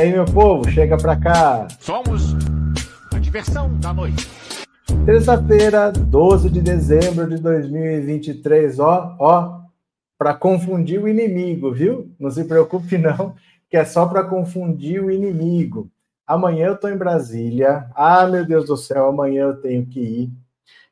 aí, meu povo, chega pra cá. Somos a diversão da noite. Terça-feira, 12 de dezembro de 2023, ó, ó, para confundir o inimigo, viu? Não se preocupe não, que é só para confundir o inimigo. Amanhã eu estou em Brasília. Ah, meu Deus do céu, amanhã eu tenho que ir.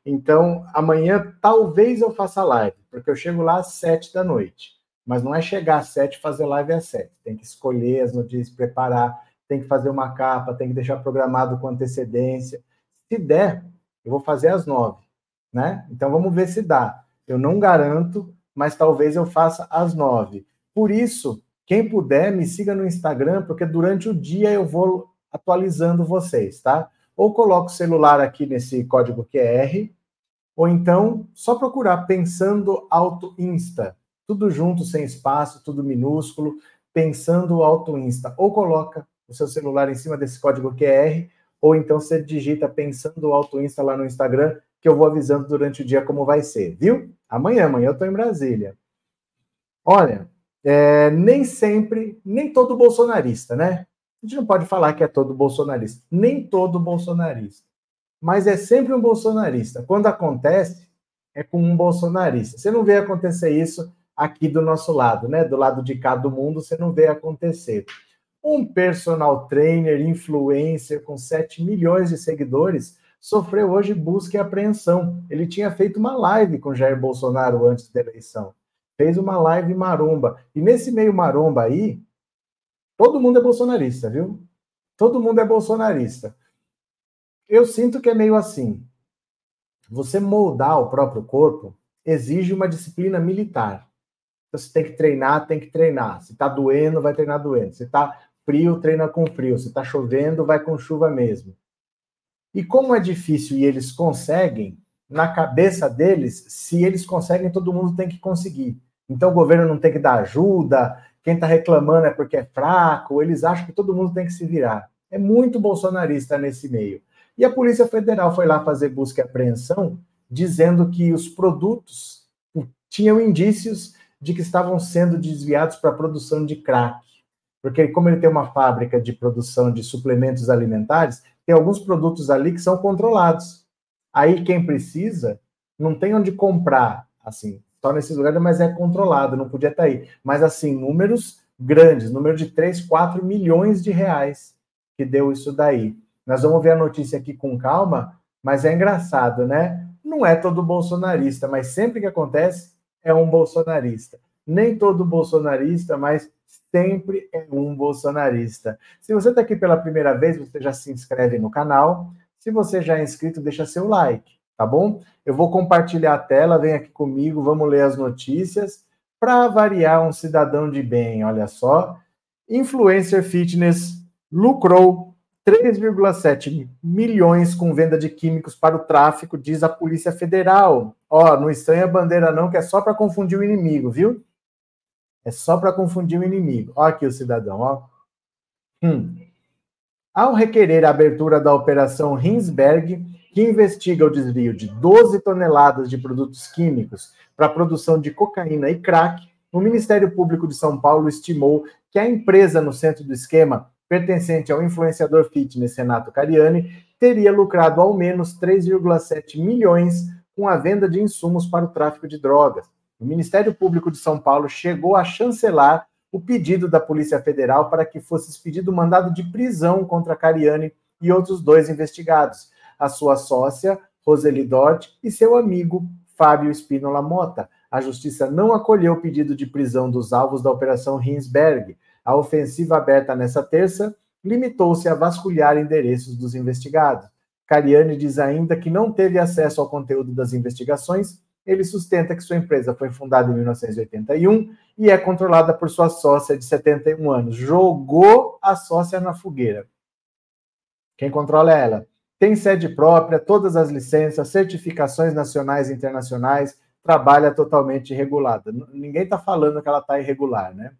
Então, amanhã talvez eu faça live, porque eu chego lá às sete da noite. Mas não é chegar às sete e fazer live às sete. Tem que escolher as notícias, preparar, tem que fazer uma capa, tem que deixar programado com antecedência. Se der, eu vou fazer às nove, né? Então vamos ver se dá. Eu não garanto, mas talvez eu faça às nove. Por isso, quem puder, me siga no Instagram, porque durante o dia eu vou atualizando vocês, tá? Ou coloco o celular aqui nesse código QR, ou então só procurar Pensando Auto Insta, tudo junto, sem espaço, tudo minúsculo, Pensando Auto Insta. Ou coloca o seu celular em cima desse código QR, ou então você digita Pensando Auto Insta lá no Instagram, que eu vou avisando durante o dia como vai ser, viu? Amanhã, amanhã eu estou em Brasília. Olha, é, nem sempre, nem todo bolsonarista, né? A gente não pode falar que é todo bolsonarista, nem todo bolsonarista, mas é sempre um bolsonarista. Quando acontece, é com um bolsonarista. Você não vê acontecer isso aqui do nosso lado, né? Do lado de cá do mundo, você não vê acontecer. Um personal trainer, influencer com 7 milhões de seguidores, sofreu hoje busca e apreensão. Ele tinha feito uma live com Jair Bolsonaro antes da eleição. Fez uma live maromba. E nesse meio maromba aí, Todo mundo é bolsonarista, viu? Todo mundo é bolsonarista. Eu sinto que é meio assim. Você moldar o próprio corpo exige uma disciplina militar. Então, você tem que treinar, tem que treinar. Se tá doendo, vai treinar doendo. Se tá frio, treina com frio. Se tá chovendo, vai com chuva mesmo. E como é difícil e eles conseguem, na cabeça deles, se eles conseguem, todo mundo tem que conseguir. Então o governo não tem que dar ajuda, quem está reclamando é porque é fraco, eles acham que todo mundo tem que se virar. É muito bolsonarista nesse meio. E a Polícia Federal foi lá fazer busca e apreensão, dizendo que os produtos tinham indícios de que estavam sendo desviados para a produção de crack. Porque, como ele tem uma fábrica de produção de suplementos alimentares, tem alguns produtos ali que são controlados. Aí, quem precisa, não tem onde comprar. Assim, só nesses lugares, mas é controlado, não podia estar aí. Mas assim, números grandes, número de 3, 4 milhões de reais que deu isso daí. Nós vamos ver a notícia aqui com calma, mas é engraçado, né? Não é todo bolsonarista, mas sempre que acontece é um bolsonarista. Nem todo bolsonarista, mas sempre é um bolsonarista. Se você está aqui pela primeira vez, você já se inscreve no canal. Se você já é inscrito, deixa seu like tá bom? Eu vou compartilhar a tela, vem aqui comigo, vamos ler as notícias. Para variar, um cidadão de bem, olha só. Influencer Fitness lucrou 3,7 milhões com venda de químicos para o tráfico, diz a Polícia Federal. Ó, não estranha a bandeira não, que é só para confundir o inimigo, viu? É só para confundir o inimigo. Ó aqui o cidadão, ó. Hum. Ao requerer a abertura da operação Rinsberg, que investiga o desvio de 12 toneladas de produtos químicos para a produção de cocaína e crack, o Ministério Público de São Paulo estimou que a empresa no centro do esquema, pertencente ao influenciador fitness Renato Cariani, teria lucrado ao menos 3,7 milhões com a venda de insumos para o tráfico de drogas. O Ministério Público de São Paulo chegou a chancelar o pedido da Polícia Federal para que fosse expedido mandado de prisão contra Cariani e outros dois investigados a sua sócia, Roseli Dort, e seu amigo, Fábio Espínola Mota. A justiça não acolheu o pedido de prisão dos alvos da Operação Rinsberg. A ofensiva aberta nessa terça limitou-se a vasculhar endereços dos investigados. Cariani diz ainda que não teve acesso ao conteúdo das investigações. Ele sustenta que sua empresa foi fundada em 1981 e é controlada por sua sócia de 71 anos. Jogou a sócia na fogueira. Quem controla é ela tem sede própria, todas as licenças, certificações nacionais e internacionais, trabalha totalmente regulada. Ninguém está falando que ela está irregular, né?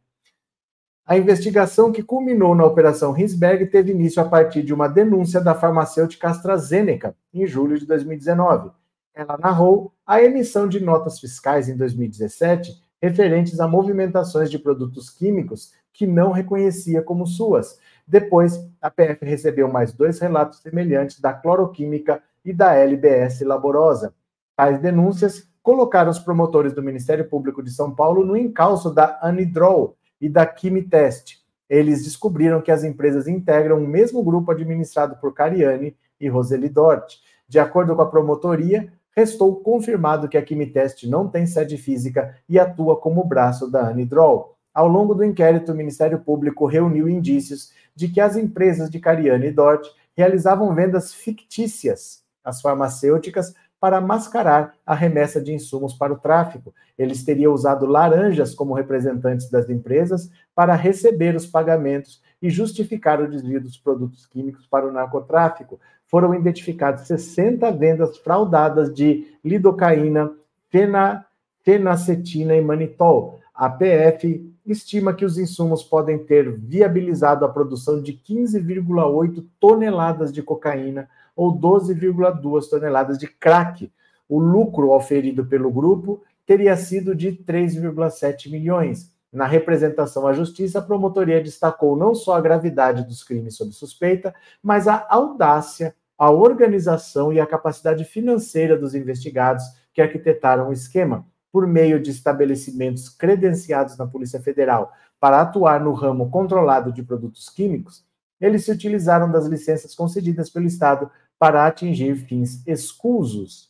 A investigação que culminou na Operação Rinsberg teve início a partir de uma denúncia da farmacêutica AstraZeneca, em julho de 2019. Ela narrou a emissão de notas fiscais em 2017 referentes a movimentações de produtos químicos que não reconhecia como suas. Depois, a PF recebeu mais dois relatos semelhantes da cloroquímica e da LBS Laborosa. Tais denúncias colocaram os promotores do Ministério Público de São Paulo no encalço da Anidrol e da Quimitest. Eles descobriram que as empresas integram o mesmo grupo administrado por Cariani e Roseli Dort. De acordo com a promotoria, restou confirmado que a Quimitest não tem sede física e atua como braço da Anidrol. Ao longo do inquérito, o Ministério Público reuniu indícios de que as empresas de Cariani e Dort realizavam vendas fictícias às farmacêuticas para mascarar a remessa de insumos para o tráfico. Eles teriam usado laranjas como representantes das empresas para receber os pagamentos e justificar o desvio dos produtos químicos para o narcotráfico. Foram identificadas 60 vendas fraudadas de lidocaína, fena, fenacetina e manitol. A PF estima que os insumos podem ter viabilizado a produção de 15,8 toneladas de cocaína ou 12,2 toneladas de crack. O lucro oferido pelo grupo teria sido de 3,7 milhões. Na representação à justiça, a promotoria destacou não só a gravidade dos crimes sob suspeita, mas a audácia, a organização e a capacidade financeira dos investigados que arquitetaram o esquema, por meio de estabelecimentos credenciados na Polícia Federal para atuar no ramo controlado de produtos químicos, eles se utilizaram das licenças concedidas pelo Estado para atingir fins escusos.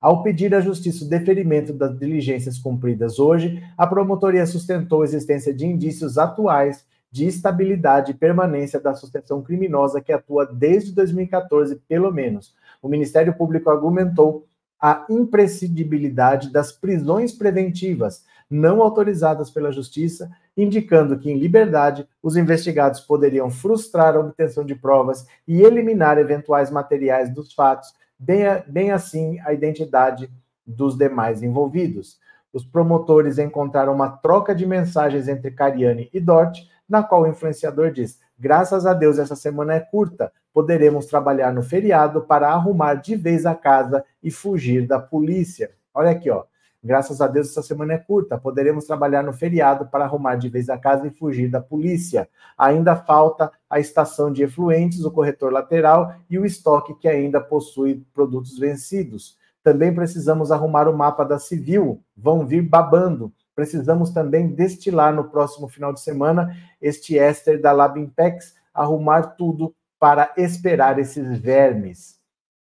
Ao pedir à Justiça o deferimento das diligências cumpridas hoje, a promotoria sustentou a existência de indícios atuais de estabilidade e permanência da associação criminosa que atua desde 2014, pelo menos. O Ministério Público argumentou a imprescindibilidade das prisões preventivas não autorizadas pela Justiça, indicando que, em liberdade, os investigados poderiam frustrar a obtenção de provas e eliminar eventuais materiais dos fatos, bem, bem assim a identidade dos demais envolvidos. Os promotores encontraram uma troca de mensagens entre Cariani e Dort, na qual o influenciador diz: Graças a Deus, essa semana é curta. Poderemos trabalhar no feriado para arrumar de vez a casa e fugir da polícia. Olha aqui, ó. Graças a Deus, essa semana é curta. Poderemos trabalhar no feriado para arrumar de vez a casa e fugir da polícia. Ainda falta a estação de efluentes, o corretor lateral e o estoque que ainda possui produtos vencidos. Também precisamos arrumar o mapa da Civil. Vão vir babando precisamos também destilar no próximo final de semana este éster da Labimpex, arrumar tudo para esperar esses vermes.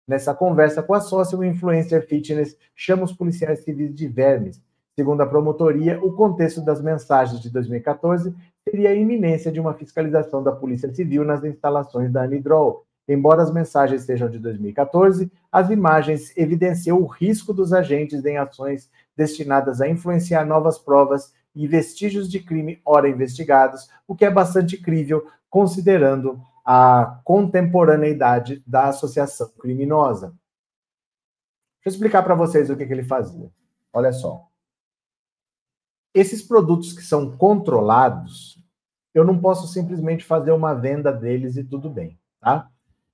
Nessa conversa com a sócia, o influencer fitness chama os policiais civis de vermes. Segundo a promotoria, o contexto das mensagens de 2014 seria a iminência de uma fiscalização da Polícia Civil nas instalações da Anidrol. Embora as mensagens sejam de 2014, as imagens evidenciam o risco dos agentes em ações destinadas a influenciar novas provas e vestígios de crime ora investigados, o que é bastante crível considerando a contemporaneidade da associação criminosa. Deixa eu explicar para vocês o que, que ele fazia. Olha só. Esses produtos que são controlados, eu não posso simplesmente fazer uma venda deles e tudo bem, tá?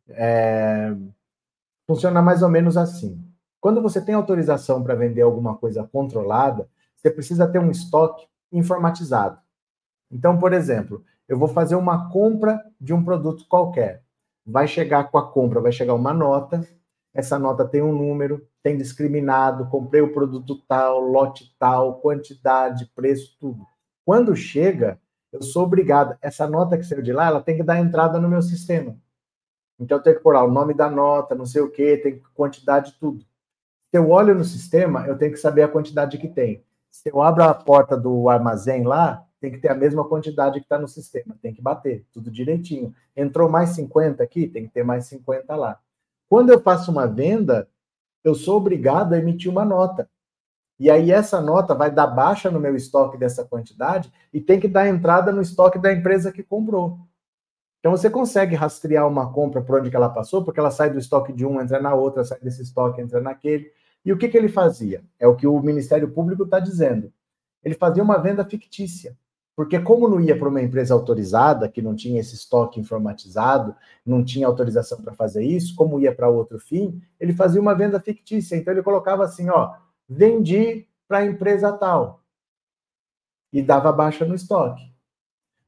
É... Funciona mais ou menos assim. Quando você tem autorização para vender alguma coisa controlada, você precisa ter um estoque informatizado. Então, por exemplo, eu vou fazer uma compra de um produto qualquer. Vai chegar com a compra, vai chegar uma nota. Essa nota tem um número, tem discriminado, comprei o produto tal, lote tal, quantidade, preço, tudo. Quando chega, eu sou obrigado, essa nota que saiu de lá, ela tem que dar entrada no meu sistema. Então eu tenho que pôr lá o nome da nota, não sei o que, tem quantidade, tudo. Se eu olho no sistema, eu tenho que saber a quantidade que tem. Se eu abro a porta do armazém lá, tem que ter a mesma quantidade que está no sistema, tem que bater, tudo direitinho. Entrou mais 50 aqui, tem que ter mais 50 lá. Quando eu faço uma venda, eu sou obrigado a emitir uma nota. E aí essa nota vai dar baixa no meu estoque dessa quantidade e tem que dar entrada no estoque da empresa que comprou. Então você consegue rastrear uma compra por onde que ela passou, porque ela sai do estoque de um, entra na outra, sai desse estoque, entra naquele. E o que, que ele fazia? É o que o Ministério Público está dizendo. Ele fazia uma venda fictícia. Porque, como não ia para uma empresa autorizada, que não tinha esse estoque informatizado, não tinha autorização para fazer isso, como ia para outro fim, ele fazia uma venda fictícia. Então, ele colocava assim: ó, vendi para a empresa tal. e dava baixa no estoque.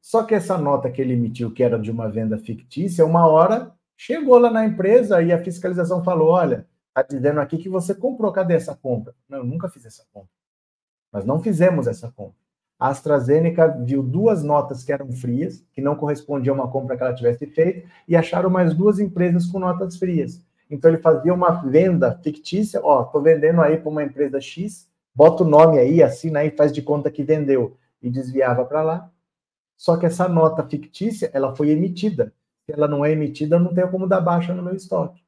Só que essa nota que ele emitiu, que era de uma venda fictícia, uma hora chegou lá na empresa e a fiscalização falou: olha, está dizendo aqui que você comprou, cadê essa compra? Não, eu nunca fiz essa compra. Nós não fizemos essa compra. A AstraZeneca viu duas notas que eram frias, que não correspondiam a uma compra que ela tivesse feito, e acharam mais duas empresas com notas frias. Então ele fazia uma venda fictícia, ó, tô vendendo aí para uma empresa X, bota o nome aí, assina aí, faz de conta que vendeu e desviava para lá. Só que essa nota fictícia, ela foi emitida. Se ela não é emitida, eu não tenho como dar baixa no meu estoque.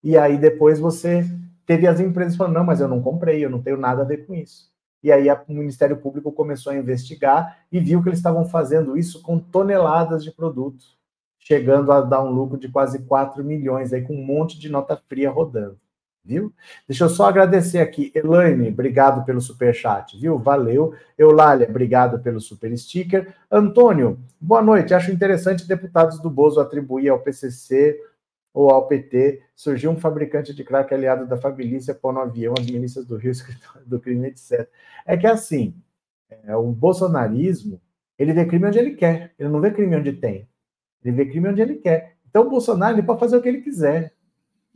E aí depois você teve as empresas falando, não, mas eu não comprei, eu não tenho nada a ver com isso. E aí o Ministério Público começou a investigar e viu que eles estavam fazendo isso com toneladas de produtos chegando a dar um lucro de quase 4 milhões, aí com um monte de nota fria rodando, viu? Deixa eu só agradecer aqui, Elaine, obrigado pelo super chat, viu? Valeu. Eulália, obrigado pelo super sticker. Antônio, boa noite. Acho interessante deputados do Bozo atribuir ao PCC ou ao PT, surgiu um fabricante de crack aliado da Fabilicia pôr no avião as milícias do Rio, do crime, etc. É que assim, é, o bolsonarismo, ele vê crime onde ele quer, ele não vê crime onde tem. Ele vê crime onde ele quer. Então, o Bolsonaro ele pode fazer o que ele quiser.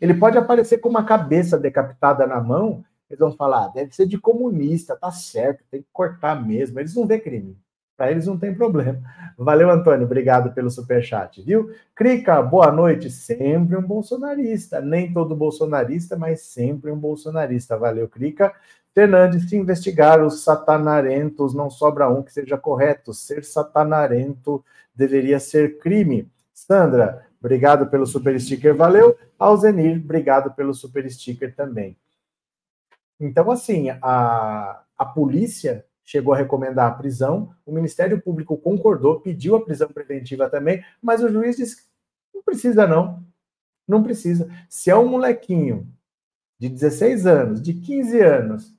Ele pode aparecer com uma cabeça decapitada na mão, eles vão falar, ah, deve ser de comunista, tá certo, tem que cortar mesmo. Eles não vê crime. Para eles não tem problema. Valeu, Antônio. Obrigado pelo superchat, viu? Crica, boa noite. Sempre um bolsonarista. Nem todo bolsonarista, mas sempre um bolsonarista. Valeu, Crica. Fernandes, se investigar os satanarentos, não sobra um que seja correto. Ser satanarento deveria ser crime. Sandra, obrigado pelo super sticker, valeu. Alzenir, obrigado pelo super sticker também. Então, assim, a, a polícia chegou a recomendar a prisão, o Ministério Público concordou, pediu a prisão preventiva também, mas o juiz disse não precisa não, não precisa. Se é um molequinho de 16 anos, de 15 anos,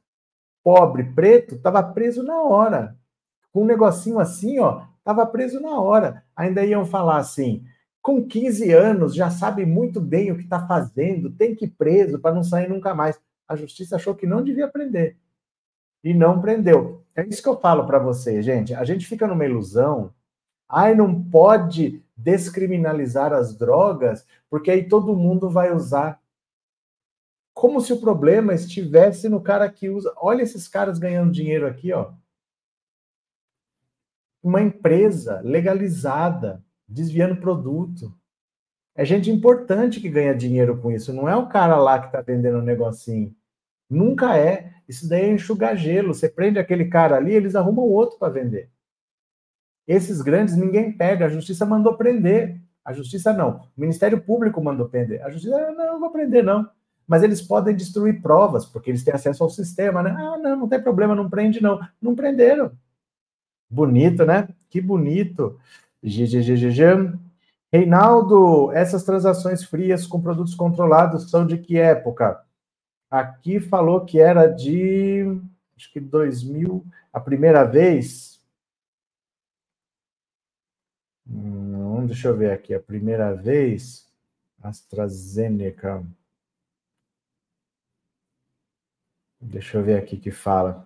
pobre, preto, estava preso na hora. Com um negocinho assim, ó, Estava preso na hora. Ainda iam falar assim: com 15 anos, já sabe muito bem o que está fazendo, tem que ir preso para não sair nunca mais. A justiça achou que não devia prender. E não prendeu. É isso que eu falo para você, gente. A gente fica numa ilusão. Ai, não pode descriminalizar as drogas, porque aí todo mundo vai usar. Como se o problema estivesse no cara que usa. Olha esses caras ganhando dinheiro aqui, ó uma empresa legalizada, desviando produto. É gente importante que ganha dinheiro com isso, não é o cara lá que está vendendo um negocinho. Nunca é. Isso daí é enxugar gelo. Você prende aquele cara ali, eles arrumam outro para vender. Esses grandes ninguém pega, a justiça mandou prender. A justiça não. O Ministério Público mandou prender. A justiça, ah, não, não vou prender, não. Mas eles podem destruir provas, porque eles têm acesso ao sistema, né? Ah, não, não tem problema, não prende, não. Não prenderam. Bonito, né? Que bonito. GGGGG. Reinaldo, essas transações frias com produtos controlados são de que época? Aqui falou que era de, acho que 2000, a primeira vez. Hum, deixa eu ver aqui, a primeira vez, AstraZeneca. Deixa eu ver aqui que fala.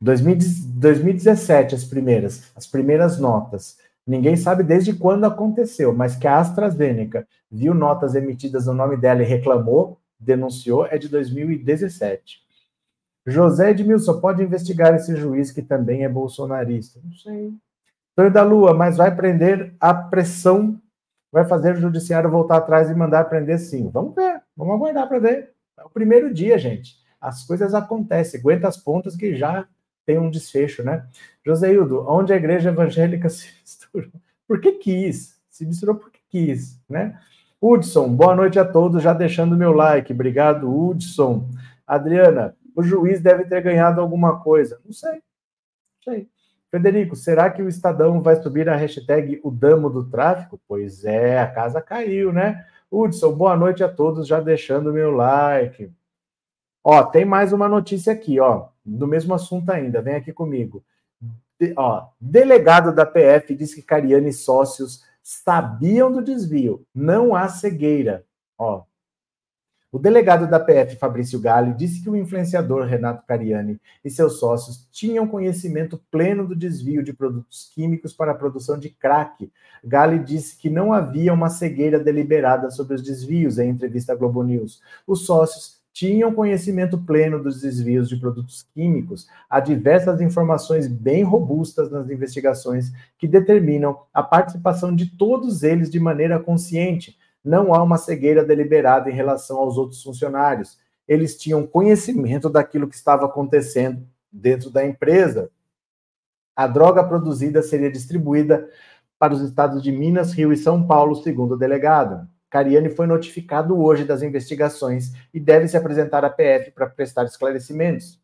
2017, as primeiras, as primeiras notas. Ninguém sabe desde quando aconteceu, mas que a AstraZeneca viu notas emitidas no nome dela e reclamou, denunciou, é de 2017. José Edmilson, pode investigar esse juiz que também é bolsonarista? Não sei. Tonho da Lua, mas vai prender a pressão, vai fazer o judiciário voltar atrás e mandar prender sim. Vamos ver, vamos aguardar para ver. É o primeiro dia, gente. As coisas acontecem, aguenta as pontas que já tem um desfecho, né? Joseildo, onde a igreja evangélica se misturou? Por que quis? Se misturou porque quis, né? Hudson, boa noite a todos, já deixando meu like. Obrigado, Hudson. Adriana, o juiz deve ter ganhado alguma coisa. Não sei. Não sei. Será que o Estadão vai subir a hashtag o damo do tráfico? Pois é, a casa caiu, né? Hudson, boa noite a todos, já deixando meu like. Ó, tem mais uma notícia aqui, ó do mesmo assunto ainda, vem aqui comigo. De, ó, delegado da PF diz que Cariani sócios sabiam do desvio, não há cegueira. Ó, O delegado da PF, Fabrício Galli, disse que o influenciador Renato Cariani e seus sócios tinham conhecimento pleno do desvio de produtos químicos para a produção de crack. Galli disse que não havia uma cegueira deliberada sobre os desvios em entrevista à Globo News. Os sócios tinham conhecimento pleno dos desvios de produtos químicos. Há diversas informações bem robustas nas investigações que determinam a participação de todos eles de maneira consciente não há uma cegueira deliberada em relação aos outros funcionários. Eles tinham conhecimento daquilo que estava acontecendo dentro da empresa. A droga produzida seria distribuída para os estados de Minas, Rio e São Paulo, segundo o delegado. Cariani foi notificado hoje das investigações e deve se apresentar à PF para prestar esclarecimentos.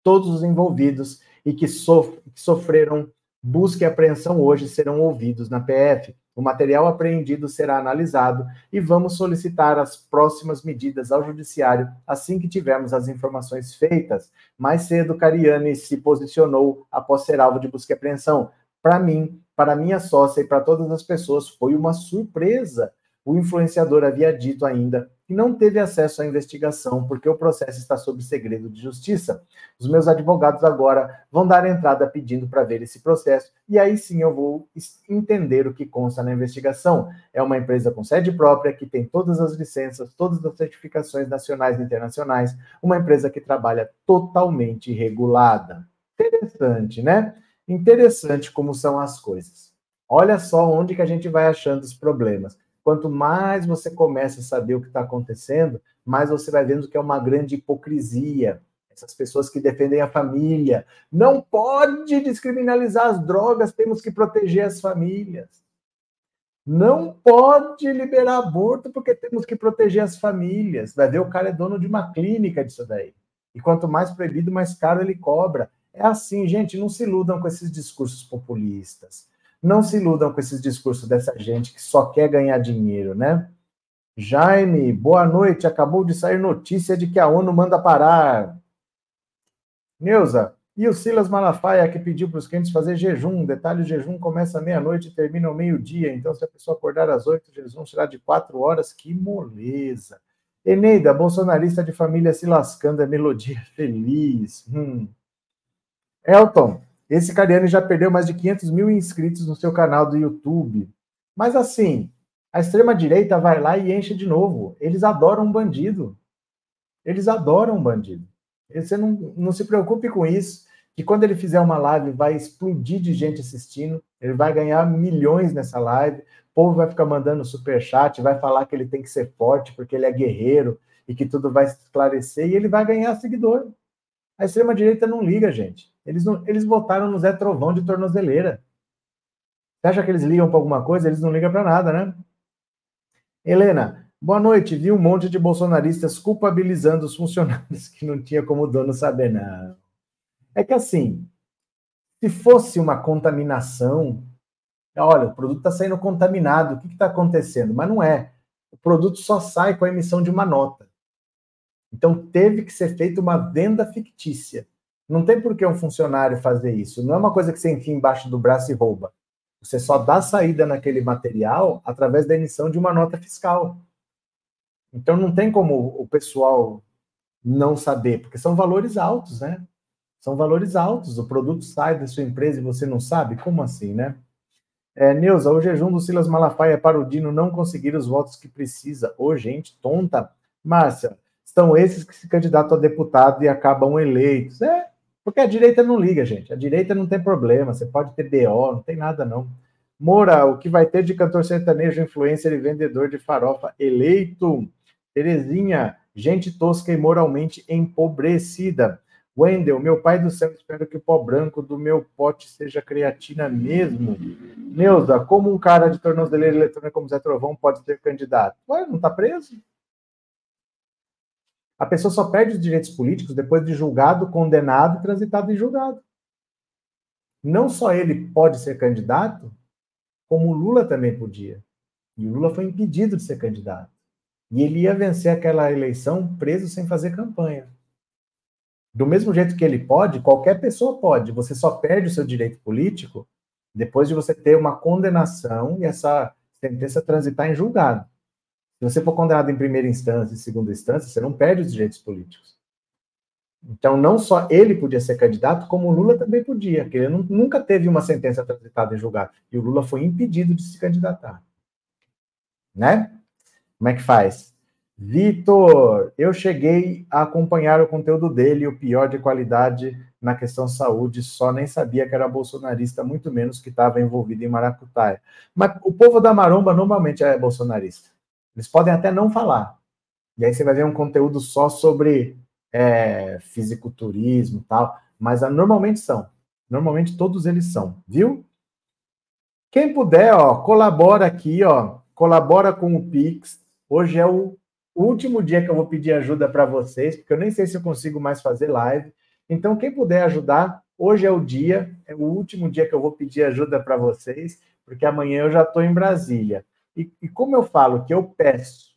Todos os envolvidos e que, sof que sofreram busca e apreensão hoje serão ouvidos na PF. O material apreendido será analisado e vamos solicitar as próximas medidas ao Judiciário assim que tivermos as informações feitas. Mais cedo, Cariani se posicionou após ser alvo de busca e apreensão. Para mim, para minha sócia e para todas as pessoas, foi uma surpresa. O influenciador havia dito ainda que não teve acesso à investigação porque o processo está sob segredo de justiça. Os meus advogados agora vão dar entrada pedindo para ver esse processo e aí sim eu vou entender o que consta na investigação. É uma empresa com sede própria que tem todas as licenças, todas as certificações nacionais e internacionais, uma empresa que trabalha totalmente regulada. Interessante, né? Interessante como são as coisas. Olha só onde que a gente vai achando os problemas. Quanto mais você começa a saber o que está acontecendo, mais você vai vendo que é uma grande hipocrisia. Essas pessoas que defendem a família. Não pode descriminalizar as drogas, temos que proteger as famílias. Não pode liberar aborto porque temos que proteger as famílias. Vai ver, o cara é dono de uma clínica disso daí. E quanto mais proibido, mais caro ele cobra. É assim, gente, não se iludam com esses discursos populistas. Não se iludam com esses discursos dessa gente que só quer ganhar dinheiro, né? Jaime, boa noite. Acabou de sair notícia de que a ONU manda parar. Neuza, e o Silas Malafaia que pediu para os clientes fazer jejum. Detalhe: o jejum começa meia-noite e termina ao meio-dia. Então, se a pessoa acordar às oito, o jejum será de quatro horas. Que moleza. Eneida, bolsonarista de família se lascando, é melodia feliz. Hum. Elton, esse Cariani já perdeu mais de 500 mil inscritos no seu canal do YouTube. Mas assim, a extrema-direita vai lá e enche de novo. Eles adoram um bandido. Eles adoram um bandido. Você não, não se preocupe com isso, que quando ele fizer uma live vai explodir de gente assistindo, ele vai ganhar milhões nessa live, o povo vai ficar mandando super chat, vai falar que ele tem que ser forte porque ele é guerreiro e que tudo vai se esclarecer e ele vai ganhar seguidor. A extrema-direita não liga, gente. Eles, não, eles votaram no Zé Trovão de tornozeleira. Você acha que eles ligam para alguma coisa? Eles não ligam para nada, né? Helena, boa noite. Vi um monte de bolsonaristas culpabilizando os funcionários que não tinha como dono saber, não. É que assim, se fosse uma contaminação, olha, o produto está saindo contaminado, o que está acontecendo? Mas não é. O produto só sai com a emissão de uma nota. Então teve que ser feita uma venda fictícia. Não tem por que um funcionário fazer isso. Não é uma coisa que você enfia embaixo do braço e rouba. Você só dá saída naquele material através da emissão de uma nota fiscal. Então não tem como o pessoal não saber, porque são valores altos, né? São valores altos. O produto sai da sua empresa e você não sabe? Como assim, né? É, Neuza, o jejum do Silas Malafaia para o Dino não conseguir os votos que precisa. Ô, gente tonta. Márcia, são esses que se candidatam a deputado e acabam eleitos. É, porque a direita não liga, gente. A direita não tem problema. Você pode ter BO, não tem nada, não. Moura, o que vai ter de cantor sertanejo, influencer e vendedor de farofa eleito? Terezinha, gente tosca e moralmente empobrecida. Wendel, meu pai do céu, espero que o pó branco do meu pote seja creatina mesmo. Neuza, como um cara de tornozeleira eletrônica como Zé Trovão pode ser candidato? Ué, não tá preso? A pessoa só perde os direitos políticos depois de julgado, condenado e transitado em julgado. Não só ele pode ser candidato, como o Lula também podia. E o Lula foi impedido de ser candidato. E ele ia vencer aquela eleição preso sem fazer campanha. Do mesmo jeito que ele pode, qualquer pessoa pode. Você só perde o seu direito político depois de você ter uma condenação e essa sentença transitar em julgado. Se você for condenado em primeira instância e segunda instância, você não perde os direitos políticos. Então, não só ele podia ser candidato, como o Lula também podia, porque ele nunca teve uma sentença transitada em julgado. E o Lula foi impedido de se candidatar. Né? Como é que faz? Vitor, eu cheguei a acompanhar o conteúdo dele, o pior de qualidade na questão saúde, só nem sabia que era bolsonarista, muito menos que estava envolvido em maracutaia. Mas o povo da maromba normalmente é bolsonarista. Eles podem até não falar. E aí você vai ver um conteúdo só sobre é, fisiculturismo e tal, mas normalmente são. Normalmente todos eles são, viu? Quem puder, ó, colabora aqui, ó, colabora com o Pix. Hoje é o último dia que eu vou pedir ajuda para vocês, porque eu nem sei se eu consigo mais fazer live. Então, quem puder ajudar, hoje é o dia, é o último dia que eu vou pedir ajuda para vocês, porque amanhã eu já estou em Brasília. E, e como eu falo que eu peço,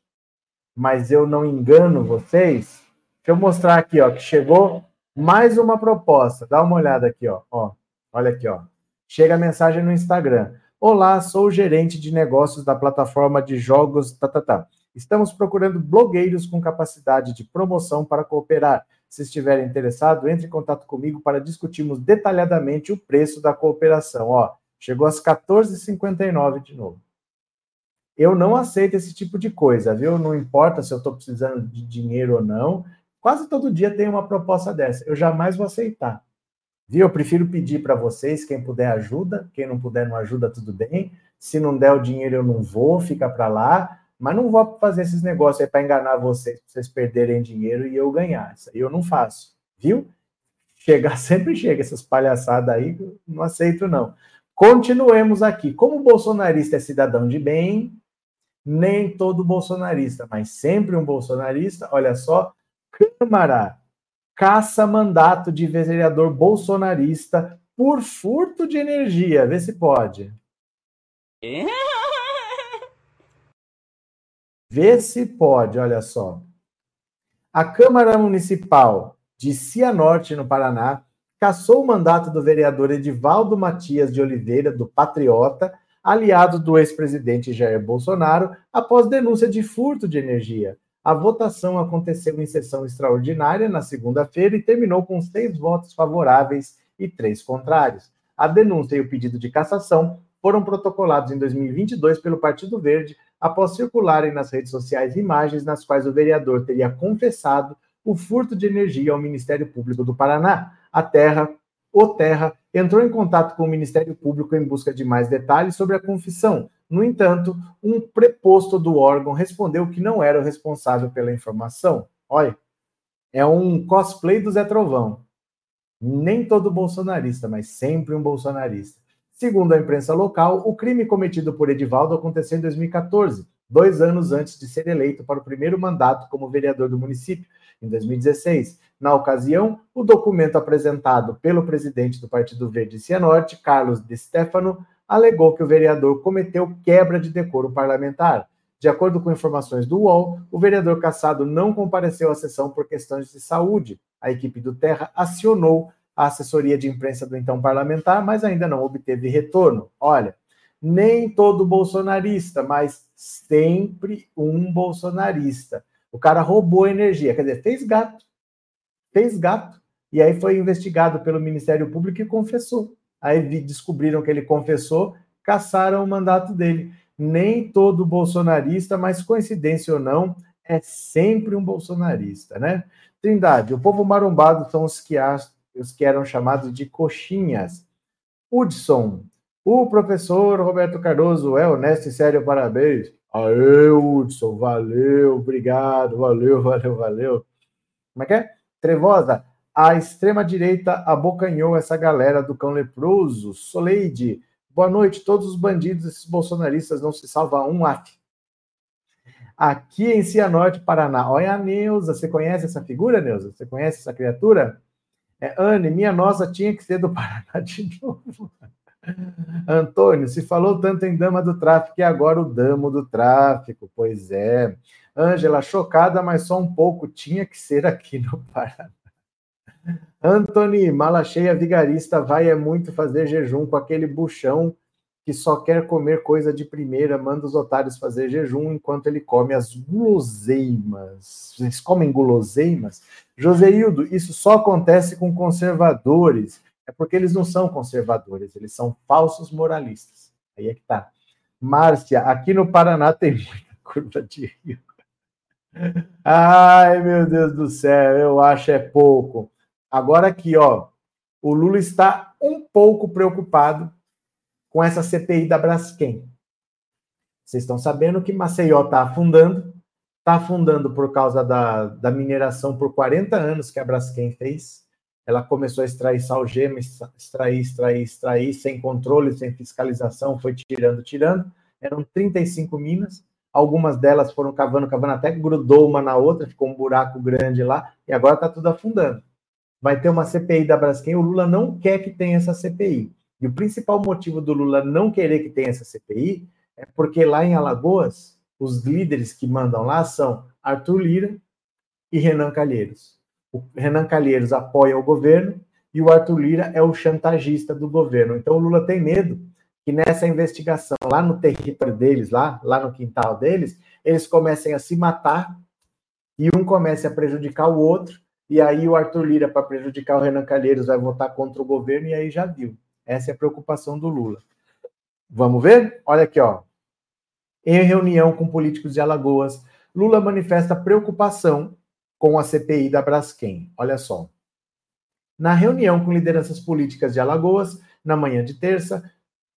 mas eu não engano vocês, deixa eu mostrar aqui, ó, que chegou mais uma proposta. Dá uma olhada aqui, ó. ó olha aqui, ó. Chega a mensagem no Instagram. Olá, sou o gerente de negócios da plataforma de jogos. Tá, tá, tá. Estamos procurando blogueiros com capacidade de promoção para cooperar. Se estiver interessado, entre em contato comigo para discutirmos detalhadamente o preço da cooperação. Ó, chegou às 14h59 de novo. Eu não aceito esse tipo de coisa, viu? Não importa se eu estou precisando de dinheiro ou não. Quase todo dia tem uma proposta dessa. Eu jamais vou aceitar. Viu? Eu prefiro pedir para vocês, quem puder ajuda, quem não puder não ajuda, tudo bem. Se não der o dinheiro, eu não vou, fica para lá. Mas não vou fazer esses negócios aí para enganar vocês, para vocês perderem dinheiro e eu ganhar. Isso aí eu não faço, viu? Chegar sempre chega essas palhaçadas aí, não aceito não. Continuemos aqui. Como bolsonarista é cidadão de bem, nem todo bolsonarista, mas sempre um bolsonarista, olha só, Câmara caça mandato de vereador bolsonarista por furto de energia. Vê se pode. Vê se pode, olha só. A Câmara Municipal de Cianorte, no Paraná, cassou o mandato do vereador Edivaldo Matias de Oliveira, do Patriota, aliado do ex-presidente Jair Bolsonaro, após denúncia de furto de energia. A votação aconteceu em sessão extraordinária na segunda-feira e terminou com seis votos favoráveis e três contrários. A denúncia e o pedido de cassação foram protocolados em 2022 pelo Partido Verde após circularem nas redes sociais imagens nas quais o vereador teria confessado o furto de energia ao Ministério Público do Paraná. A Terra o Terra entrou em contato com o Ministério Público em busca de mais detalhes sobre a confissão. No entanto, um preposto do órgão respondeu que não era o responsável pela informação. Olha, é um cosplay do Zé Trovão. Nem todo bolsonarista, mas sempre um bolsonarista. Segundo a imprensa local, o crime cometido por Edivaldo aconteceu em 2014, dois anos antes de ser eleito para o primeiro mandato como vereador do município, em 2016. Na ocasião, o documento apresentado pelo presidente do Partido Verde Cianorte, Carlos De Stefano, alegou que o vereador cometeu quebra de decoro parlamentar. De acordo com informações do UOL, o vereador Cassado não compareceu à sessão por questões de saúde. A equipe do Terra acionou a assessoria de imprensa do então parlamentar, mas ainda não obteve retorno. Olha, nem todo bolsonarista, mas sempre um bolsonarista. O cara roubou energia, quer dizer, fez gato. Fez gato. E aí foi investigado pelo Ministério Público e confessou. Aí descobriram que ele confessou, caçaram o mandato dele. Nem todo bolsonarista, mas coincidência ou não, é sempre um bolsonarista, né? Trindade, o povo marombado são os que, os que eram chamados de coxinhas. Hudson, o professor Roberto Cardoso é honesto e sério, parabéns. Aê, Hudson, valeu, obrigado, valeu, valeu, valeu. Como é que é? Trevosa, a extrema-direita abocanhou essa galera do cão leproso. Soleide, boa noite. Todos os bandidos, esses bolsonaristas, não se salva um af. Aqui em Cianorte, Paraná. Olha a Neuza. Você conhece essa figura, Neuza? Você conhece essa criatura? É, Anne, minha nossa tinha que ser do Paraná de novo. Antônio, se falou tanto em dama do tráfico e agora o damo do tráfico. Pois é. Ângela, chocada, mas só um pouco. Tinha que ser aqui no Paraná. Antony, mala cheia vigarista, vai é muito fazer jejum com aquele buchão que só quer comer coisa de primeira, manda os otários fazer jejum enquanto ele come as guloseimas. Vocês comem guloseimas? Joseildo, isso só acontece com conservadores. É porque eles não são conservadores, eles são falsos moralistas. Aí é que tá. Márcia, aqui no Paraná tem muita curva de rio. Ai, meu Deus do céu, eu acho é pouco. Agora aqui, ó, o Lula está um pouco preocupado com essa CPI da Braskem. Vocês estão sabendo que Maceió está afundando, está afundando por causa da, da mineração por 40 anos que a Braskem fez. Ela começou a extrair salgema, extrair, extrair, extrair, sem controle, sem fiscalização, foi tirando, tirando. Eram 35 minas, algumas delas foram cavando, cavando, até grudou uma na outra, ficou um buraco grande lá, e agora está tudo afundando. Vai ter uma CPI da Braskem, o Lula não quer que tenha essa CPI. E o principal motivo do Lula não querer que tenha essa CPI é porque lá em Alagoas, os líderes que mandam lá são Arthur Lira e Renan Calheiros. O Renan Calheiros apoia o governo e o Arthur Lira é o chantagista do governo. Então o Lula tem medo que nessa investigação, lá no território deles, lá, lá no quintal deles, eles comecem a se matar e um comece a prejudicar o outro, e aí o Arthur Lira, para prejudicar o Renan Calheiros, vai votar contra o governo, e aí já viu. Essa é a preocupação do Lula. Vamos ver? Olha aqui, ó. Em reunião com políticos de Alagoas, Lula manifesta preocupação com a CPI da Braskem. Olha só. Na reunião com lideranças políticas de Alagoas, na manhã de terça,